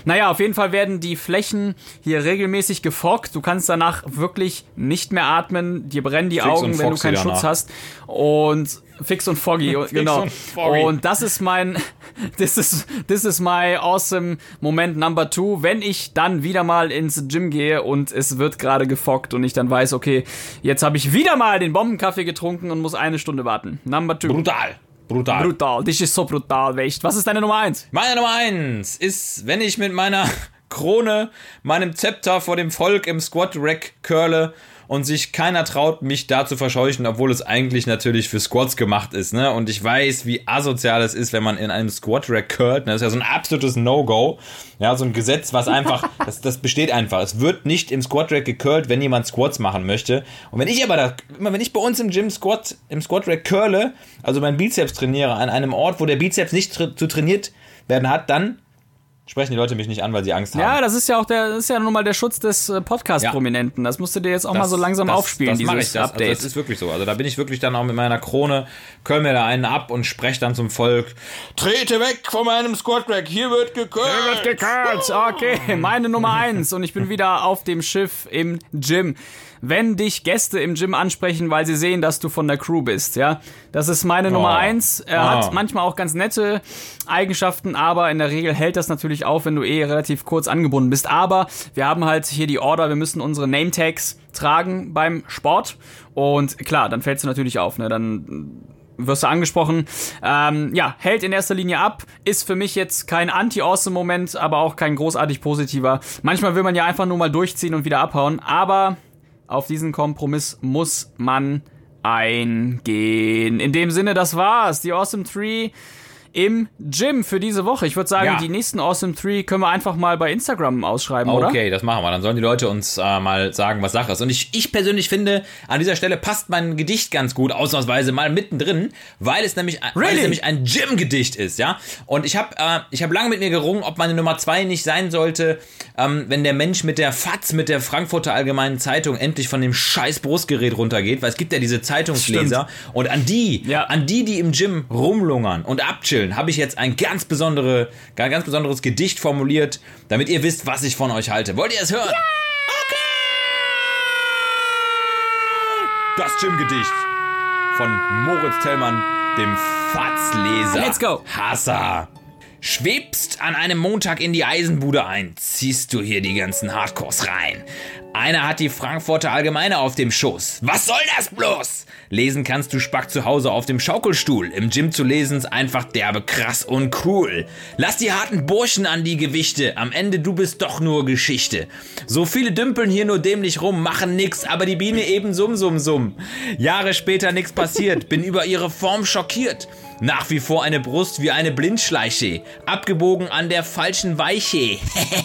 naja, auf jeden Fall werden die Flächen hier regelmäßig gefockt. Du kannst danach wirklich nicht mehr atmen, dir brennen die Fix Augen, wenn du keinen danach. Schutz hast und fix und foggy, genau. und foggy. Und das ist mein, this is, this is my awesome Moment number two, wenn ich dann wieder mal ins Gym gehe und es wird gerade gefockt und ich dann weiß, okay, jetzt habe ich wieder mal den Bombenkaffee getrunken und muss eine Stunde warten. Number two. Brutal. Brutal. Brutal, das ist so brutal, echt. Was ist deine Nummer eins? Meine Nummer eins ist, wenn ich mit meiner Krone, meinem Zepter vor dem Volk im Squat Rack curle und sich keiner traut, mich da zu verscheuchen, obwohl es eigentlich natürlich für Squats gemacht ist, ne? Und ich weiß, wie asozial es ist, wenn man in einem Squat Rack curlt. Ne? Das ist ja so ein absolutes No-Go. Ja, so ein Gesetz, was einfach, das, das besteht einfach. Es wird nicht im Squat Rack gecurlt, wenn jemand Squats machen möchte. Und wenn ich aber da, immer wenn ich bei uns im Gym Squat, im Squat Rack curle, also meinen Bizeps trainiere an einem Ort, wo der Bizeps nicht tra zu trainiert werden hat, dann sprechen die Leute mich nicht an, weil sie Angst haben. Ja, das ist ja auch der, das ist ja nun mal der Schutz des äh, Podcast-Prominenten. Das musst du dir jetzt auch mal so langsam das, aufspielen, das dieses ich, das, Update. Also das ist wirklich so. Also da bin ich wirklich dann auch mit meiner Krone, curl mir da einen ab und spreche dann zum Volk. Trete weg von meinem Squat Rack, hier wird gecurlt. Gekürzt. Okay, meine Nummer eins und ich bin wieder auf dem Schiff im Gym. Wenn dich Gäste im Gym ansprechen, weil sie sehen, dass du von der Crew bist, ja, das ist meine Nummer eins. Er Oh. hat manchmal auch ganz nette Eigenschaften, aber in der Regel hält das natürlich auf, wenn du eh relativ kurz angebunden bist. Aber wir haben halt hier die Order, wir müssen unsere Name Tags tragen beim Sport und klar, dann fällst du natürlich auf, ne, dann wirst du angesprochen. Ähm, ja, hält in erster Linie ab. Ist für mich jetzt kein Anti-Awesome-Moment, aber auch kein großartig positiver. Manchmal will man ja einfach nur mal durchziehen und wieder abhauen, aber auf diesen Kompromiss muss man eingehen. In dem Sinne, das war's. Die Awesome Tree im Gym für diese Woche. Ich würde sagen, Ja. die nächsten Awesome 3 können wir einfach mal bei Instagram ausschreiben, oder? Okay, das machen wir. Dann sollen die Leute uns äh, mal sagen, was Sache ist. Und ich, ich persönlich finde, an dieser Stelle passt mein Gedicht ganz gut, ausnahmsweise mal mittendrin, weil es nämlich, weil Really? es nämlich ein Gym-Gedicht ist, ja. Und ich habe äh, ich hab lange mit mir gerungen, ob meine Nummer zwei nicht sein sollte, ähm, wenn der Mensch mit der FAZ, mit der Frankfurter Allgemeinen Zeitung endlich von dem scheiß Brustgerät runtergeht, weil es gibt ja diese Zeitungsleser. Und an die, Ja. an die, die im Gym rumlungern und abchillen, habe ich jetzt ein ganz, besondere, ein ganz besonderes Gedicht formuliert, damit ihr wisst, was ich von euch halte. Wollt ihr es hören? Das Gym-Gedicht von Moritz Tellmann, dem Fatzleser. Let's go. Hasser. Schwebst an einem Montag in die Eisenbude ein, ziehst du hier die ganzen Hardcores rein. Einer hat die Frankfurter Allgemeine auf dem Schoß. Was soll das bloß? Lesen kannst du Spack zu Hause auf dem Schaukelstuhl. Im Gym zu lesen ist einfach derbe krass und cool. Lass die harten Burschen an die Gewichte. Am Ende du bist doch nur Geschichte. So viele dümpeln hier nur dämlich rum, machen nix, aber die Biene eben summ, summ, summ. Jahre später nix passiert, bin über ihre Form schockiert. Nach wie vor eine Brust wie eine Blindschleiche. Abgebogen an der falschen Weiche.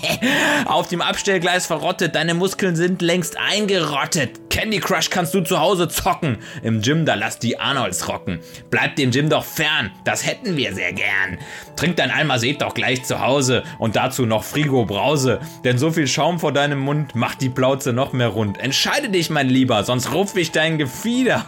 Auf dem Abstellgleis verrottet, deine Muskeln sind längst eingerottet. Candy Crush kannst du zu Hause zocken. Im Gym, da lass die Arnolds rocken. Bleib dem Gym doch fern, das hätten wir sehr gern. Trink dein Almased doch gleich zu Hause und dazu noch Frigo Brause. Denn so viel Schaum vor deinem Mund macht die Plauze noch mehr rund. Entscheide dich, mein Lieber, sonst rupf ich dein Gefieder.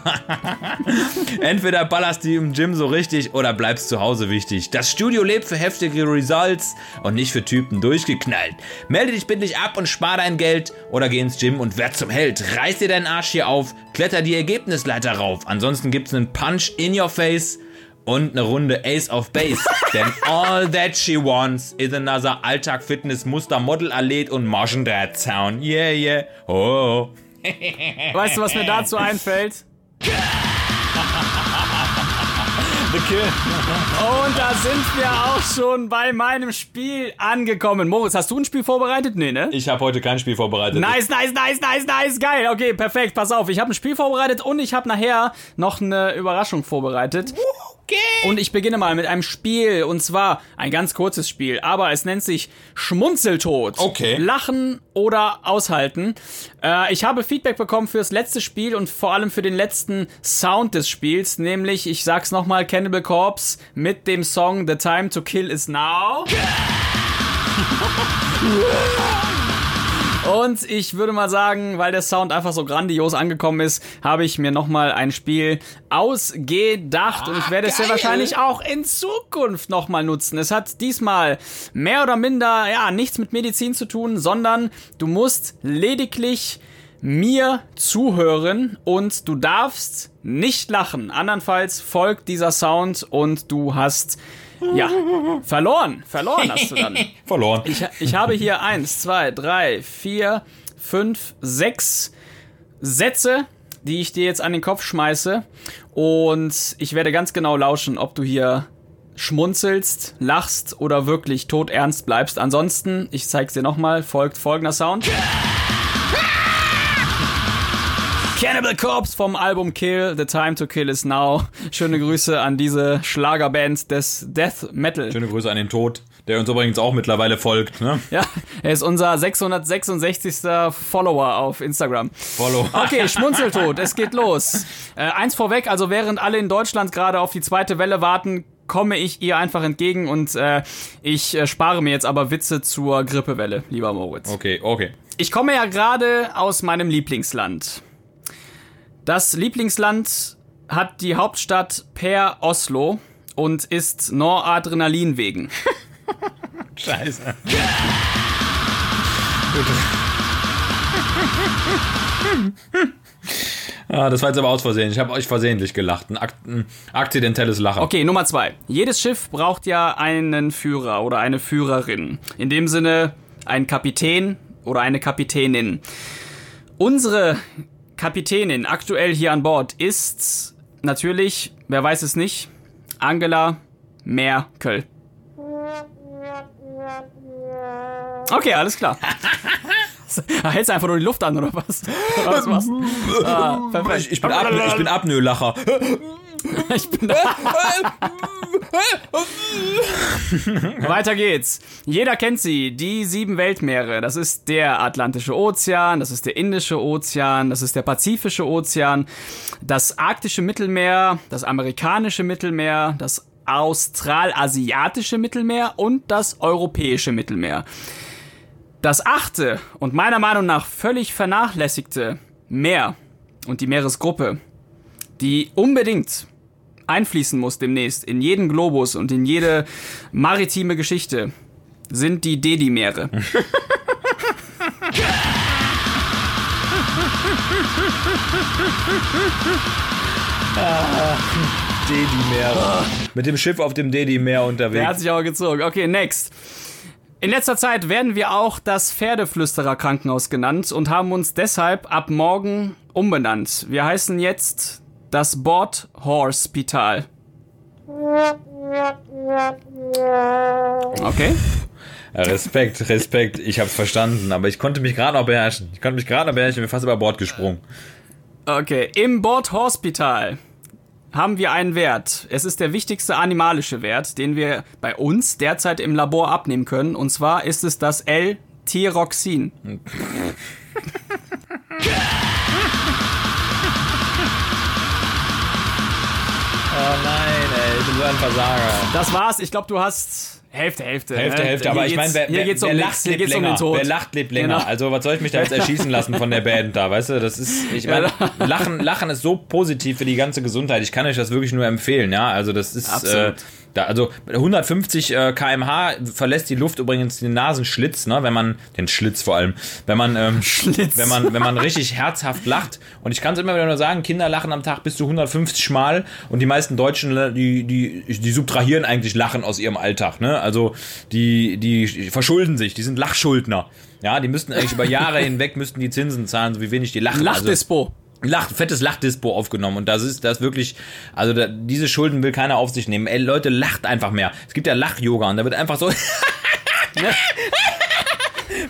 Entweder ballerst du im Gym so richtig oder bleibst zu Hause wichtig. Das Studio lebt für heftige Results und nicht für Typen durchgeknallt. Melde dich bitte ab und spar dein Geld oder geh ins Gym und werd zum Held. Reiß dir deinen Arsch hier auf, kletter die Ergebnisleiter rauf. Ansonsten gibt's einen Punch in your face und eine Runde Ace of Base. Denn all that she wants is another Alltag Fitness Muster Model Athlet und Motion Dad Sound. Yeah, yeah. Oh. Weißt du, was mir dazu einfällt? The Kill. Und da sind wir auch schon bei meinem Spiel angekommen. Moritz, hast du ein Spiel vorbereitet? Nee, ne? Ich habe heute kein Spiel vorbereitet. Nice, nice, nice, nice, nice, geil. Okay, perfekt, pass auf. Ich habe ein Spiel vorbereitet und ich habe nachher noch eine Überraschung vorbereitet. Und ich beginne mal mit einem Spiel und zwar ein ganz kurzes Spiel, aber es nennt sich Schmunzeltod. Okay. Lachen oder aushalten. Äh, ich habe Feedback bekommen fürs letzte Spiel und vor allem für den letzten Sound des Spiels, nämlich, ich sag's nochmal, Cannibal Corpse mit dem Song The Time to Kill Is Now. Und ich würde mal sagen, weil der Sound einfach so grandios angekommen ist, habe ich mir nochmal ein Spiel ausgedacht und ich werde es sehr wahrscheinlich auch in Zukunft nochmal nutzen. Es hat diesmal mehr oder minder, ja, nichts mit Medizin zu tun, sondern du musst lediglich mir zuhören und du darfst nicht lachen. Andernfalls folgt dieser Sound und du hast, ja, verloren. Verloren hast du dann. Verloren. Ich, ich habe hier eins, zwei, drei, vier, fünf, sechs Sätze, die ich dir jetzt an den Kopf schmeiße. Und ich werde ganz genau lauschen, ob du hier schmunzelst, lachst oder wirklich todernst bleibst. Ansonsten, ich zeig's dir nochmal, folgt folgender Sound. Cannibal Corpse vom Album Kill, The Time to Kill is Now. Schöne Grüße an diese Schlagerband des Death Metal. Schöne Grüße an den Tod, der uns übrigens auch mittlerweile folgt. Ne? Ja, er ist unser 666. Follower auf Instagram. Follow. Okay, Schmunzeltod, es geht los. Äh, eins vorweg, also während alle in Deutschland gerade auf die zweite Welle warten, komme ich ihr einfach entgegen und äh, ich äh, spare mir jetzt aber Witze zur Grippewelle, lieber Moritz. Okay, okay. Ich komme ja gerade aus meinem Lieblingsland. Das Lieblingsland hat die Hauptstadt Per Oslo und ist Noradrenalin wegen. Scheiße. Ah, das war jetzt aber aus Versehen. Ich habe euch versehentlich gelacht. Ein, Ak ein akzidentelles Lachen. Okay, Nummer zwei. Jedes Schiff braucht ja einen Führer oder eine Führerin. In dem Sinne ein Kapitän oder eine Kapitänin. Unsere Kapitänin aktuell hier an Bord ist natürlich, wer weiß es nicht, Angela Merkel. Okay, alles klar. Hältst du einfach nur die Luft an oder was? was du? Ah. Ich, ich bin, Apnoe, ich bin Apnoe-Lacher. Ich bin Weiter geht's. Jeder kennt sie, die sieben Weltmeere. Das ist der Atlantische Ozean, das ist der Indische Ozean, das ist der Pazifische Ozean, das Arktische Mittelmeer, das Amerikanische Mittelmeer, das Australasiatische Mittelmeer und das Europäische Mittelmeer. Das achte und meiner Meinung nach völlig vernachlässigte Meer und die Meeresgruppe, die unbedingt einfließen muss demnächst in jeden Globus und in jede maritime Geschichte, sind die Dedi-Meere. Dedi-Meer. Mit dem Schiff auf dem Dedi-Meer Der unterwegs. hat sich aber gezogen. Okay, next. In letzter Zeit werden wir auch das Pferdeflüsterer-Krankenhaus genannt und haben uns deshalb ab morgen umbenannt. Wir heißen jetzt das Bord Horse Spital. Okay. Respekt, Respekt. Ich hab's verstanden, aber ich konnte mich gerade noch beherrschen. Ich konnte mich gerade noch beherrschen, ich bin fast über Bord gesprungen. Okay, im Bord Hospital haben wir einen Wert. Es ist der wichtigste animalische Wert, den wir bei uns derzeit im Labor abnehmen können. Und zwar ist es das L-Tyroxin. Oh nein, ey, ich bin so ein Versager. Das war's. Ich glaube, du hast Hälfte, Hälfte. Hälfte, ne? Hälfte, Hier aber ich meine, wer, wer, um wer nix, lacht, lebt um länger. den Tod. wer lacht, lebt länger. Genau. Also was soll ich mich da jetzt erschießen lassen von der Band da, weißt du? Das ist, ich meine, Lachen, Lachen ist so positiv für die ganze Gesundheit. Ich kann euch das wirklich nur empfehlen, ja. Also das ist, äh. Da, also 150 äh, km/h verlässt die Luft übrigens den Nasenschlitz, ne? Wenn man den Schlitz vor allem, wenn man ähm, Schlitz. wenn man wenn man richtig herzhaft lacht. Und ich kann es immer wieder nur sagen, Kinder lachen am Tag bis zu 150 Mal und die meisten Deutschen, die die die subtrahieren eigentlich Lachen aus ihrem Alltag, ne? Also die die verschulden sich, die sind Lachschuldner. Ja, die müssten eigentlich über Jahre hinweg müssten die Zinsen zahlen, so wie wenig die lachen. Also, Lachdispo. Lach, fettes Lachdispo aufgenommen und das ist das wirklich, also da, diese Schulden will keiner auf sich nehmen. Ey, Leute, lacht einfach mehr. Es gibt ja Lach-Yoga und da wird einfach so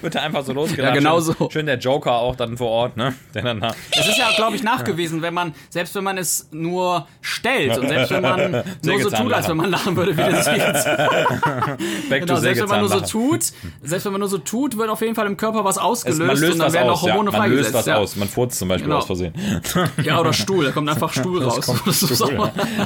wird da einfach so losgelacht. Ja, genau schön, so. Schön der Joker auch dann vor Ort, ne? Der dann da, Das ist ja, glaube ich, nachgewiesen, wenn man, selbst wenn man es nur stellt und selbst wenn man nur so tut, als wenn man lachen würde, wie das jetzt. back Genau, to selbst wenn man nur so tut, selbst wenn man nur so tut, wird auf jeden Fall im Körper was Es, ausgelöst man löst und dann werden aus, auch Hormone ja. Man löst freigesetzt. was ja. aus. Man furzt zum Beispiel Genau. aus Versehen. ja, oder Stuhl, da kommt einfach Stuhl raus.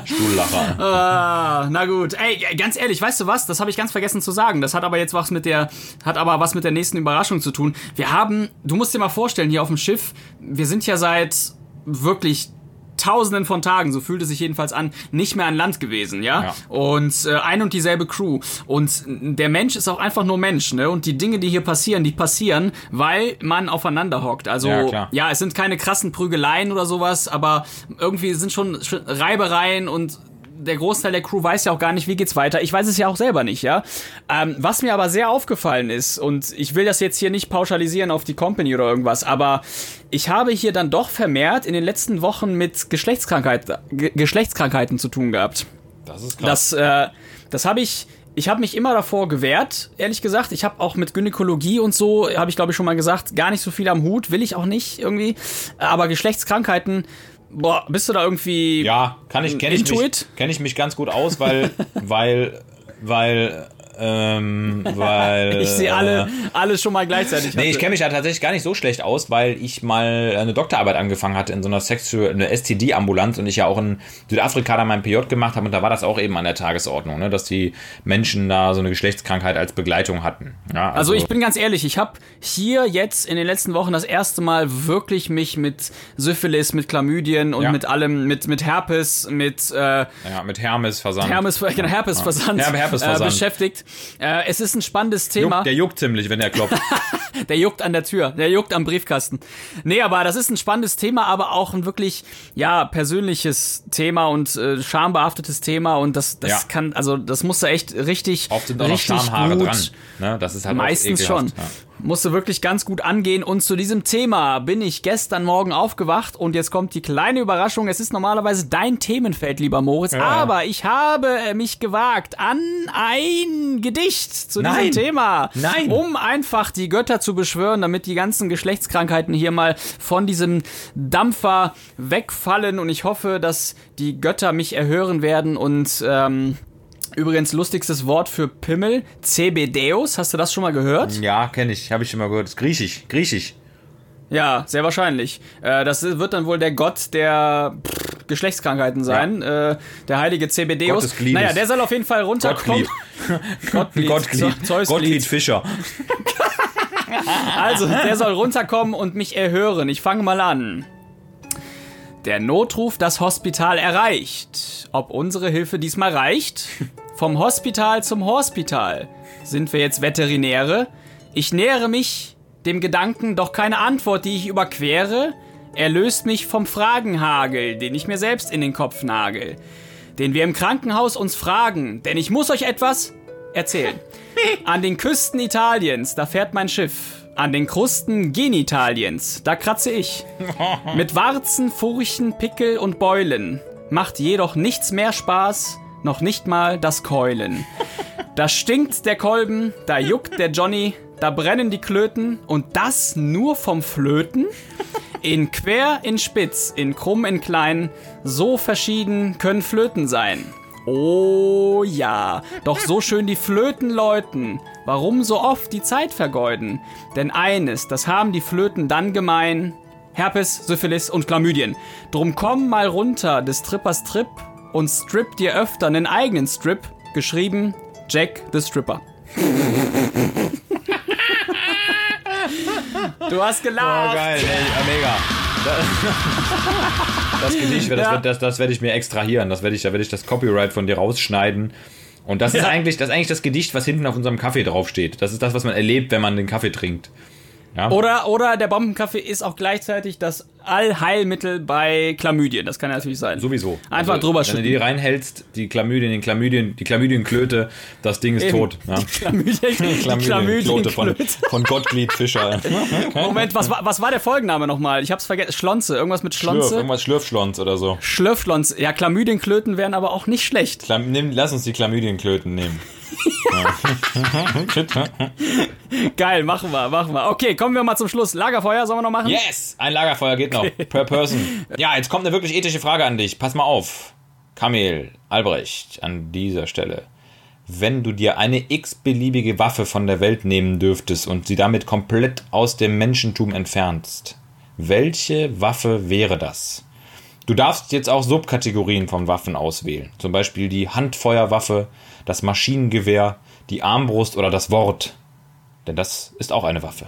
Stuhllacher. Ah, na gut. Ey, ganz ehrlich, weißt du was? Das habe ich ganz vergessen zu sagen. Das hat aber jetzt was mit der, hat aber was mit der nächsten Überraschung zu tun. Wir haben, du musst dir mal vorstellen, hier auf dem Schiff, wir sind ja seit wirklich Tausenden von Tagen, so fühlt es sich jedenfalls an, nicht mehr an Land gewesen, ja? Ja. Und äh, ein und dieselbe Crew. Und der Mensch ist auch einfach nur Mensch, ne? Und die Dinge, die hier passieren, die passieren, weil man aufeinander hockt. Also, Ja, ja, es sind keine krassen Prügeleien oder sowas, aber irgendwie sind schon Reibereien und der Großteil der Crew weiß ja auch gar nicht, wie geht's weiter. Ich weiß es ja auch selber nicht, ja. Ähm, was mir aber sehr aufgefallen ist, und ich will das jetzt hier nicht pauschalisieren auf die Company oder irgendwas, aber ich habe hier dann doch vermehrt in den letzten Wochen mit Geschlechtskrankheit, Ge Geschlechtskrankheiten zu tun gehabt. Das ist krass. Das, äh, das habe ich. Ich habe mich immer davor gewehrt, ehrlich gesagt. Ich habe auch mit Gynäkologie und so, habe ich glaube ich schon mal gesagt, gar nicht so viel am Hut, will ich auch nicht irgendwie. Aber Geschlechtskrankheiten, boah, bist du da irgendwie Ja, kann ich, kenne ich, mich, kenn ich mich ganz gut aus, weil, weil, weil, ähm, weil. Ich sehe alle, alle schon mal gleichzeitig. Nee, ich kenne mich da tatsächlich gar nicht so schlecht aus, weil ich mal eine Doktorarbeit angefangen hatte in so einer Sexu eine STD-Ambulanz und ich ja auch in Südafrika da mein PJ gemacht habe und da war das auch eben an der Tagesordnung, ne, dass die Menschen da so eine Geschlechtskrankheit als Begleitung hatten. Ja, Also ich bin ganz ehrlich, ich habe hier jetzt in den letzten Wochen das erste Mal wirklich mich mit Syphilis, mit Chlamydien und Ja. mit allem, mit, mit Herpes, mit äh, ja, mit Hermes versandt. Hermes, genau, Herpesversand, Herp- Herpesversand. Äh, beschäftigt. Äh, es ist ein spannendes Thema. Juckt, der juckt ziemlich, wenn der klopft. Der juckt an der Tür, der juckt am Briefkasten. Nee, aber das ist ein spannendes Thema, aber auch ein wirklich, ja, persönliches Thema und äh, schambehaftetes Thema und das, das Ja. kann, also das musst du echt richtig, Oft sind auch noch richtig Schamhaare gut, dran. Ne? Das ist halt Meistens schon. Ja. Musste wirklich ganz gut angehen. Und zu diesem Thema bin ich gestern Morgen aufgewacht und jetzt kommt die kleine Überraschung. Es ist normalerweise dein Themenfeld, lieber Moritz, aber ich habe äh, mich gewagt an ein Gedicht zu Nein. diesem Thema. Nein. Um einfach die Götter zu beschwören, damit die ganzen Geschlechtskrankheiten hier mal von diesem Dampfer wegfallen. Und ich hoffe, dass die Götter mich erhören werden und ähm, Übrigens, lustigstes Wort für Pimmel, Cebedeus. Hast du das schon mal gehört? Ja, kenne ich, habe ich schon mal gehört. Ist griechisch, griechisch. Ja, sehr wahrscheinlich. Äh, das wird dann wohl der Gott der pff, Geschlechtskrankheiten sein. Äh, der heilige Cebedeus. Naja, der soll auf jeden Fall runterkommen. Gottglied. Gottglied. Zeusglied. Gottglied Fischer. Also, der soll runterkommen und mich erhören. Ich fange mal an. Der Notruf das Hospital erreicht. Ob unsere Hilfe diesmal reicht? Vom Hospital zum Hospital. Sind wir jetzt Veterinäre? Ich nähere mich dem Gedanken, doch keine Antwort, die ich überquere. Er löst mich vom Fragenhagel, den ich mir selbst in den Kopf nagel. Den wir im Krankenhaus uns fragen, denn ich muss euch etwas erzählen. An den Küsten Italiens, da fährt mein Schiff. An den Krusten Genitaliens, da kratze ich. Mit Warzen, Furchen, Pickel und Beulen. Macht jedoch nichts mehr Spaß, noch nicht mal das Keulen. Da stinkt der Kolben, da juckt der Johnny, da brennen die Klöten und das nur vom Flöten? In quer, in spitz, in krumm, in klein, so verschieden können Flöten sein. Oh ja, doch so schön die Flöten läuten, warum so oft die Zeit vergeuden? Denn eines, das haben die Flöten dann gemein, Herpes, Syphilis und Chlamydien. Drum komm mal runter des Trippers Trip und strip dir öfter nen eigenen Strip, geschrieben Jack the Stripper. Du hast Oh, gelacht. geil, ey, mega. Das, Gedicht, das, Ja. das, das werde ich mir extrahieren. Das werde ich, da werde ich das Copyright von dir rausschneiden. Und das ist Ja. eigentlich, das ist eigentlich das Gedicht, was hinten auf unserem Kaffee draufsteht. Das ist das, was man erlebt, wenn man den Kaffee trinkt. Ja? Oder, oder der Bombenkaffee ist auch gleichzeitig das Allheilmittel bei Chlamydien. Das kann ja natürlich sein. Sowieso. Einfach Also, drüber Wenn du die schütten. reinhältst, die Chlamydien, den Chlamydien, die Chlamydienklöte, das Ding ist Eben. tot. Ja. Die Chlamydien, die Chlamydienklöte von, Chlamydien von Gottglied Fischer. Moment, was war, was war der Folgenname nochmal? Ich hab's vergessen. Schlonze. Irgendwas mit Schlürf, Schlonze? irgendwas Schlürfschlons oder so. Schlürfschlonze. Ja, Chlamydienklöten wären aber auch nicht schlecht. Chlam nimm, lass uns die Chlamydienklöten nehmen. Geil, machen wir, machen wir. Okay, kommen wir mal zum Schluss. Lagerfeuer sollen wir noch machen? Yes! Ein Lagerfeuer geht noch. Per Person. Ja, jetzt kommt eine wirklich ethische Frage an dich. Pass mal auf. Kamel, Albrecht, an dieser Stelle. Wenn du dir eine x-beliebige Waffe von der Welt nehmen dürftest und sie damit komplett aus dem Menschentum entfernst, welche Waffe wäre das? Du darfst jetzt auch Subkategorien von Waffen auswählen. Zum Beispiel die Handfeuerwaffe, das Maschinengewehr, die Armbrust oder das Wort. Denn das ist auch eine Waffe.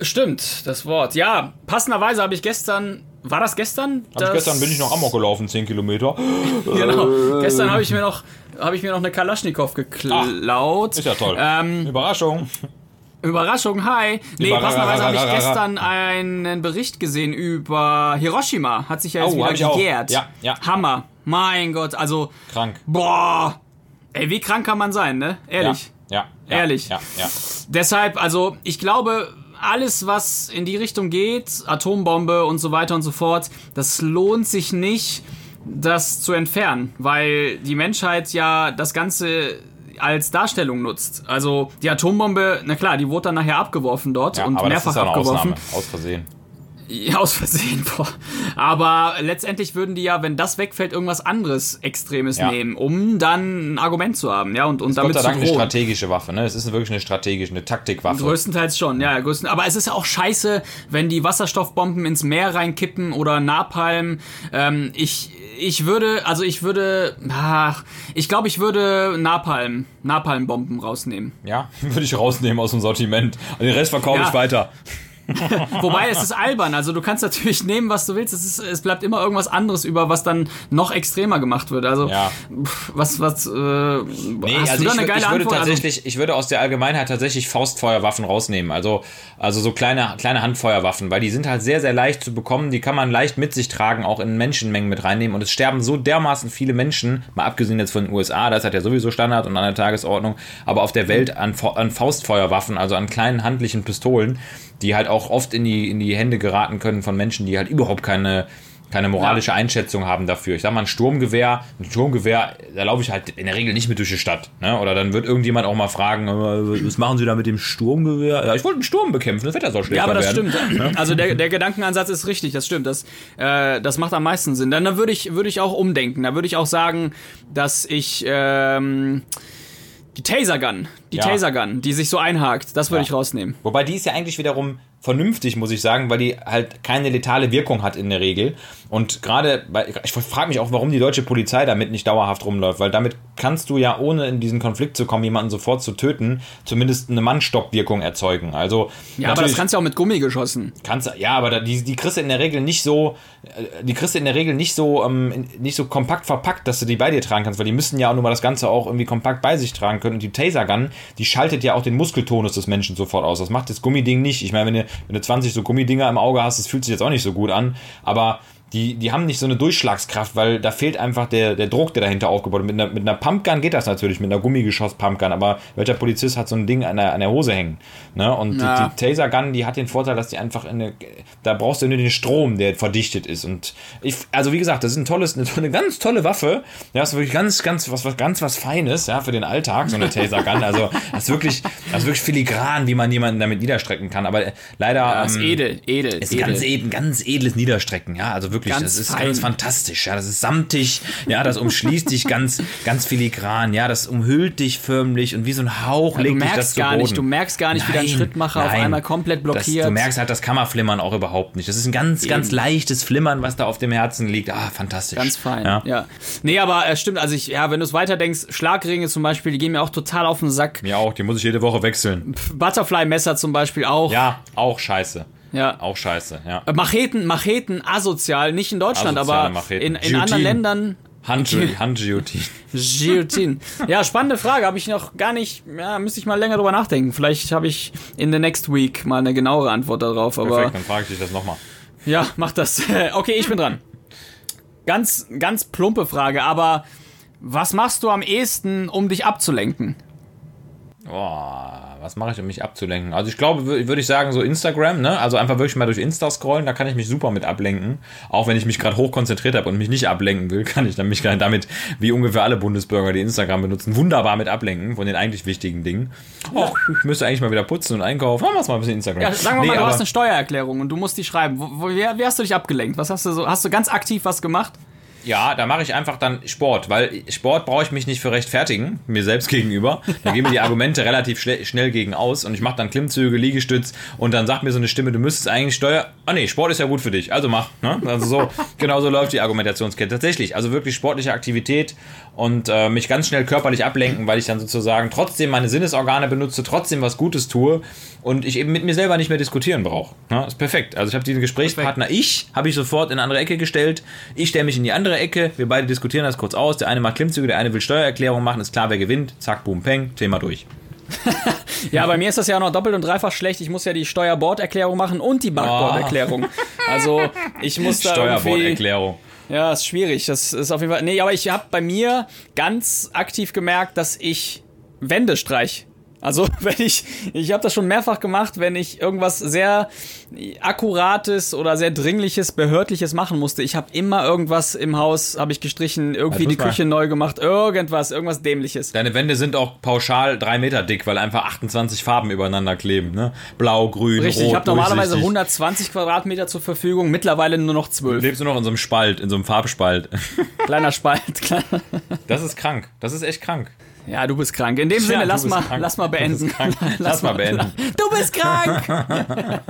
Stimmt, das Wort. Ja, passenderweise habe ich gestern. War das gestern? Das- gestern bin ich noch Amok gelaufen, 10 Kilometer. Genau. Gestern habe ich mir noch habe ich mir noch eine Kalaschnikow geklaut. Ist ja toll. Ähm, Überraschung. Überraschung, hi. Nee, Überra- passenderweise habe ich gestern einen Bericht gesehen über Hiroshima. Hat sich ja jetzt Oh, wieder gegärt. Ja, ja. Hammer. Mein Gott, also, Krank. boah. Ey, wie krank kann man sein, ne? Ehrlich. Ja. ja, ja Ehrlich. Ja, ja. Deshalb, also, ich glaube, alles, was in die Richtung geht, Atombombe und so weiter und so fort, das lohnt sich nicht, das zu entfernen, weil die Menschheit ja das Ganze als Darstellung nutzt. Also die Atombombe, na klar, die wurde dann nachher abgeworfen dort ja und mehrfach abgeworfen. Ausnahme. Aus Versehen. Ja, aus Versehen, boah. Aber letztendlich würden die ja, wenn das wegfällt, irgendwas anderes Extremes Ja. nehmen, um dann ein Argument zu haben, ja, und, und Gott damit sei zu Dank eine strategische Waffe, ne? Es ist wirklich eine strategische, eine Taktikwaffe. Größtenteils schon, ja, größten, aber es ist ja auch scheiße, wenn die Wasserstoffbomben ins Meer reinkippen oder Napalm. Ähm, ich, ich würde, also ich würde, ach, ich glaube, ich würde Napalm, Napalmbomben rausnehmen. Ja, würde ich rausnehmen aus dem Sortiment. Den Rest verkaufe Ja. ich weiter. Wobei es ist albern, also du kannst natürlich nehmen, was du willst. Es, ist, es bleibt immer irgendwas anderes über, was dann noch extremer gemacht wird. Also Ja. was, was, äh, Nee, hast also du da ich, eine geile ich würde Antwort? Also, tatsächlich, ich würde aus der Allgemeinheit tatsächlich Faustfeuerwaffen rausnehmen. Also, also so kleine, kleine Handfeuerwaffen, weil die sind halt sehr, sehr leicht zu bekommen. Die kann man leicht mit sich tragen, auch in Menschenmengen mit reinnehmen. Und es sterben so dermaßen viele Menschen, mal abgesehen jetzt von den USA, das hat ja sowieso Standard und an der Tagesordnung, aber auf der Welt an, an Faustfeuerwaffen, also an kleinen handlichen Pistolen, die halt auch oft in die, in die Hände geraten können von Menschen, die halt überhaupt keine keine moralische Einschätzung haben dafür. Ich sag mal, ein Sturmgewehr, ein Sturmgewehr, da laufe ich halt in der Regel nicht mit durch die Stadt. Ne? Oder dann wird irgendjemand auch mal fragen, äh, was machen Sie da mit dem Sturmgewehr? Ja, ich wollte einen Sturm bekämpfen, das Wetter soll schlechter Ja, aber das werden. stimmt. Also der, der Gedankenansatz ist richtig, das stimmt. Das, äh, das macht am meisten Sinn. Dann, dann würde ich, würde ich auch umdenken. Da würde ich auch sagen, dass ich ähm, die Tasergun, die Ja. Tasergun, die sich so einhakt, das würde Ja. ich rausnehmen. Wobei die ist ja eigentlich wiederum vernünftig, muss ich sagen, weil die halt keine letale Wirkung hat in der Regel. Und gerade, bei- ich frage mich auch, warum die deutsche Polizei damit nicht dauerhaft rumläuft, weil damit kannst du ja, ohne in diesen Konflikt zu kommen, jemanden sofort zu töten, zumindest eine Mannstoppwirkung erzeugen. Also, Ja, aber das kannst du ja auch mit Gummi geschossen. Kannst, ja, aber die, die kriegst du in der Regel nicht so, äh, die kriegst du in der Regel nicht so, ähm, nicht so kompakt verpackt, dass du die bei dir tragen kannst, weil die müssen ja auch nur mal das Ganze auch irgendwie kompakt bei sich tragen können. Und die Tasergun, die schaltet ja auch den Muskeltonus des Menschen sofort aus. Das macht das Gummiding nicht. Ich meine, wenn du, wenn du 20 so Gummidinger im Auge hast, das fühlt sich jetzt auch nicht so gut an, aber die, die haben nicht so eine Durchschlagskraft, weil da fehlt einfach der, der Druck, der dahinter aufgebaut ist. Mit einer, mit einer Pumpgun geht das natürlich, mit einer Gummigeschoss-Pumpgun, aber welcher Polizist hat so ein Ding an der, an der Hose hängen? Ne? Und Ja. die, die Tasergun, die hat den Vorteil, dass die einfach in eine, da brauchst du nur den Strom, der verdichtet ist. Und ich, also wie gesagt, das ist ein tolles, eine, tolle- ganz tolle Waffe. Ja, das ist wirklich ganz, ganz, was, was, ganz was Feines, ja, für den Alltag, so eine Tasergun. Also, das ist wirklich, das ist wirklich filigran, wie man jemanden damit niederstrecken kann. Aber äh, leider. Das ist ähm, edel, edel, ist edel. ganz, edel, ganz edles Niederstrecken, ja, also wirklich, Ganz das ist fein. ganz fantastisch, ja, das ist samtig, ja, das umschließt dich ganz, ganz filigran, ja, das umhüllt dich förmlich und wie so ein Hauch du legt dich merkst das zu gar Boden. nicht, du merkst gar nicht, wie dein Nein, Schrittmacher auf nein. einmal komplett Das, blockiert. du merkst halt das Kammerflimmern auch überhaupt nicht. Das ist ein ganz, ganz leichtes Flimmern, was da auf dem Herzen liegt. Ah, fantastisch. Ganz fein, Ja. ja. Nee, aber äh, stimmt, also ich, ja, wenn du es weiterdenkst, Schlagringe zum Beispiel, die gehen mir auch total auf den Sack. Mir auch, die muss ich jede Woche wechseln. Butterfly-Messer zum Beispiel auch. Ja, auch scheiße. Ja. Auch scheiße, ja. Äh, Macheten, Macheten asozial, nicht in Deutschland, Asoziale aber Macheten. in, in anderen Ländern. Hand, Handguillotine. Guillotine. Ja, spannende Frage. Habe ich noch gar nicht. Ja, müsste ich mal länger drüber nachdenken. Vielleicht habe ich in the next week mal eine genauere Antwort darauf. Aber Perfekt, dann frage ich dich das nochmal. ja, mach das. Okay, ich bin dran. Ganz, ganz plumpe Frage, aber was machst du am ehesten, um dich abzulenken? Boah, was mache ich, um mich abzulenken? Also ich glaube, wür- würde ich sagen, so Instagram, ne? Also einfach wirklich mal durch Insta scrollen, da kann ich mich super mit ablenken. Auch wenn ich mich gerade hoch konzentriert habe und mich nicht ablenken will, kann ich dann mich damit, wie ungefähr alle Bundesbürger, die Instagram benutzen, wunderbar mit ablenken von den eigentlich wichtigen Dingen. Och, ich müsste eigentlich mal wieder putzen und einkaufen. Machen wir mal ein bisschen Instagram. Ja, sagen wir Nee, mal, du hast eine Steuererklärung und du musst die schreiben. Wo, wo, wie, wie hast du dich abgelenkt? Was hast du so? Hast du ganz aktiv was gemacht? Ja, da mache ich einfach dann Sport, weil Sport brauche ich mich nicht für rechtfertigen, mir selbst gegenüber. Da gehen mir die Argumente relativ schnell gegen aus und ich mache dann Klimmzüge, Liegestütz und dann sagt mir so eine Stimme, du müsstest eigentlich Steuer. Ah nee, Sport ist ja gut für dich, also mach. Ne? Also so, genau so läuft die Argumentationskette. Tatsächlich, also wirklich sportliche Aktivität und äh, mich ganz schnell körperlich ablenken, weil ich dann sozusagen trotzdem meine Sinnesorgane benutze, trotzdem was Gutes tue und ich eben mit mir selber nicht mehr diskutieren brauche. Ne? Ist perfekt. Also ich habe diesen Gesprächspartner, ich habe ich sofort in eine andere Ecke gestellt. Ich stelle mich in die andere Ecke. Wir beide diskutieren das kurz aus. Der eine macht Klimmzüge, der eine will Steuererklärung machen. Ist klar, wer gewinnt. Zack, boom, peng. Thema durch. Ja, bei mir ist das ja auch noch doppelt und dreifach schlecht. Ich muss ja die Steuerborderklärung machen und die Backborderklärung. Also ich muss da. Steuerborderklärung. Ja, ist schwierig. Das ist auf jeden Fall. Nee, aber ich habe bei mir ganz aktiv gemerkt, dass ich Wände streich. Also, wenn ich, ich habe das schon mehrfach gemacht, wenn ich irgendwas sehr akkurates oder sehr dringliches, behördliches machen musste. Ich habe immer irgendwas im Haus, habe ich gestrichen, irgendwie die Küche neu gemacht, irgendwas, irgendwas dämliches. Deine Wände sind auch pauschal drei Meter dick, weil einfach 28 Farben übereinander kleben. Ne? Blau, grün, Richtig, rot, ich habe normalerweise durchsichtig. 120 Quadratmeter zur Verfügung, mittlerweile nur noch Du 12. lebst nur noch in so einem Spalt, in so einem Farbspalt. Kleiner Spalt. kleiner- Das ist krank. Das ist echt krank. Ja, du bist krank. In dem Sinne, du lass mal, krank. lass mal beenden. krank. Lass mal beenden. Du bist krank!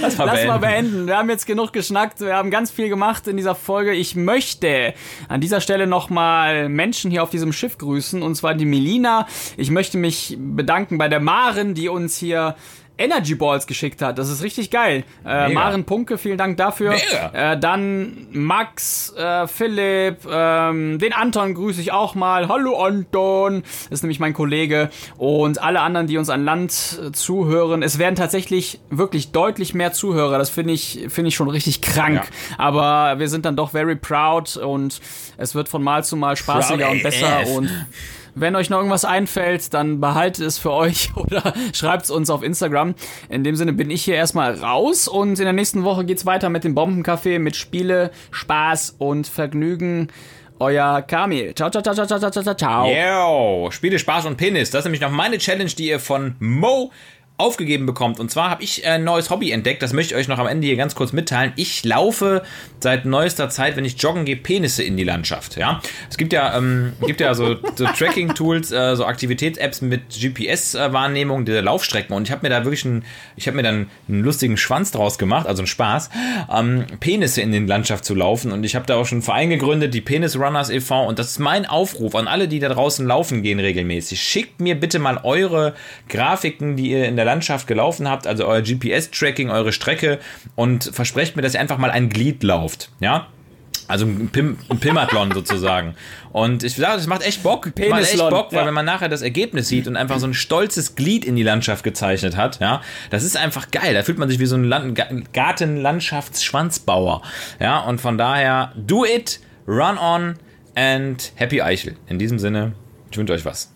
Lass mal Lass mal beenden. beenden. Wir haben jetzt genug geschnackt. Wir haben ganz viel gemacht in dieser Folge. Ich möchte an dieser Stelle nochmal Menschen hier auf diesem Schiff grüßen. Und zwar die Melina. Ich möchte mich bedanken bei der Maren, die uns hier Energy Balls geschickt hat. Das ist richtig geil. Äh. Maren Punke, vielen Dank dafür. Äh, dann Max, äh, Philipp, ähm, den Anton grüße ich auch mal. Hallo Anton, das ist nämlich mein Kollege. Und alle anderen, die uns an Land äh, zuhören. Es werden tatsächlich wirklich deutlich mehr Zuhörer. Das finde ich, finde ich schon richtig krank. Ja. Aber wir sind dann doch very proud und es wird von Mal zu Mal spaßiger Proud und besser AF. und Wenn euch noch irgendwas einfällt, dann behaltet es für euch oder schreibt es uns auf Instagram. In dem Sinne bin ich hier erstmal raus und in der nächsten Woche geht's weiter mit dem Bombencafé mit Spiele, Spaß und Vergnügen. Euer. Ciao, ciao, ciao, ciao, ciao, ciao, ciao, ciao. Yo, Spiele, Spaß und Penis. Das ist nämlich noch meine Challenge, die ihr von Mo aufgegeben bekommt. Und zwar habe ich ein neues Hobby entdeckt, das möchte ich euch noch am Ende hier ganz kurz mitteilen. Ich laufe seit neuester Zeit, wenn ich joggen gehe, Penisse in die Landschaft. Ja, es gibt ja, ähm, gibt ja so, so Tracking-Tools, äh, so Aktivitäts-Apps mit GPS-Wahrnehmung der Laufstrecken. Und ich habe mir da wirklich einen, ich habe mir dann einen lustigen Schwanz draus gemacht, also einen Spaß, ähm, Penisse in die Landschaft zu laufen. Und ich habe da auch schon einen Verein gegründet, die Penis Runners e.V. Und das ist mein Aufruf an alle, die da draußen laufen gehen regelmäßig. Schickt mir bitte mal eure Grafiken, die ihr in der Landschaft gelaufen habt, also euer GPS-Tracking, eure Strecke und versprecht mir, dass ihr einfach mal ein Glied lauft. Ja? Also ein, Pim ein Pimathlon sozusagen. Und ich sage, das macht echt Bock. Macht echt Penislon, Bock, weil ja. wenn man nachher das Ergebnis sieht und einfach so ein stolzes Glied in die Landschaft gezeichnet hat, ja, das ist einfach geil. Da fühlt man sich wie so ein Land Gartenlandschaftsschwanzbauer. Ja, und von daher, do it, run on and happy Eichel. In diesem Sinne, ich wünsche euch was.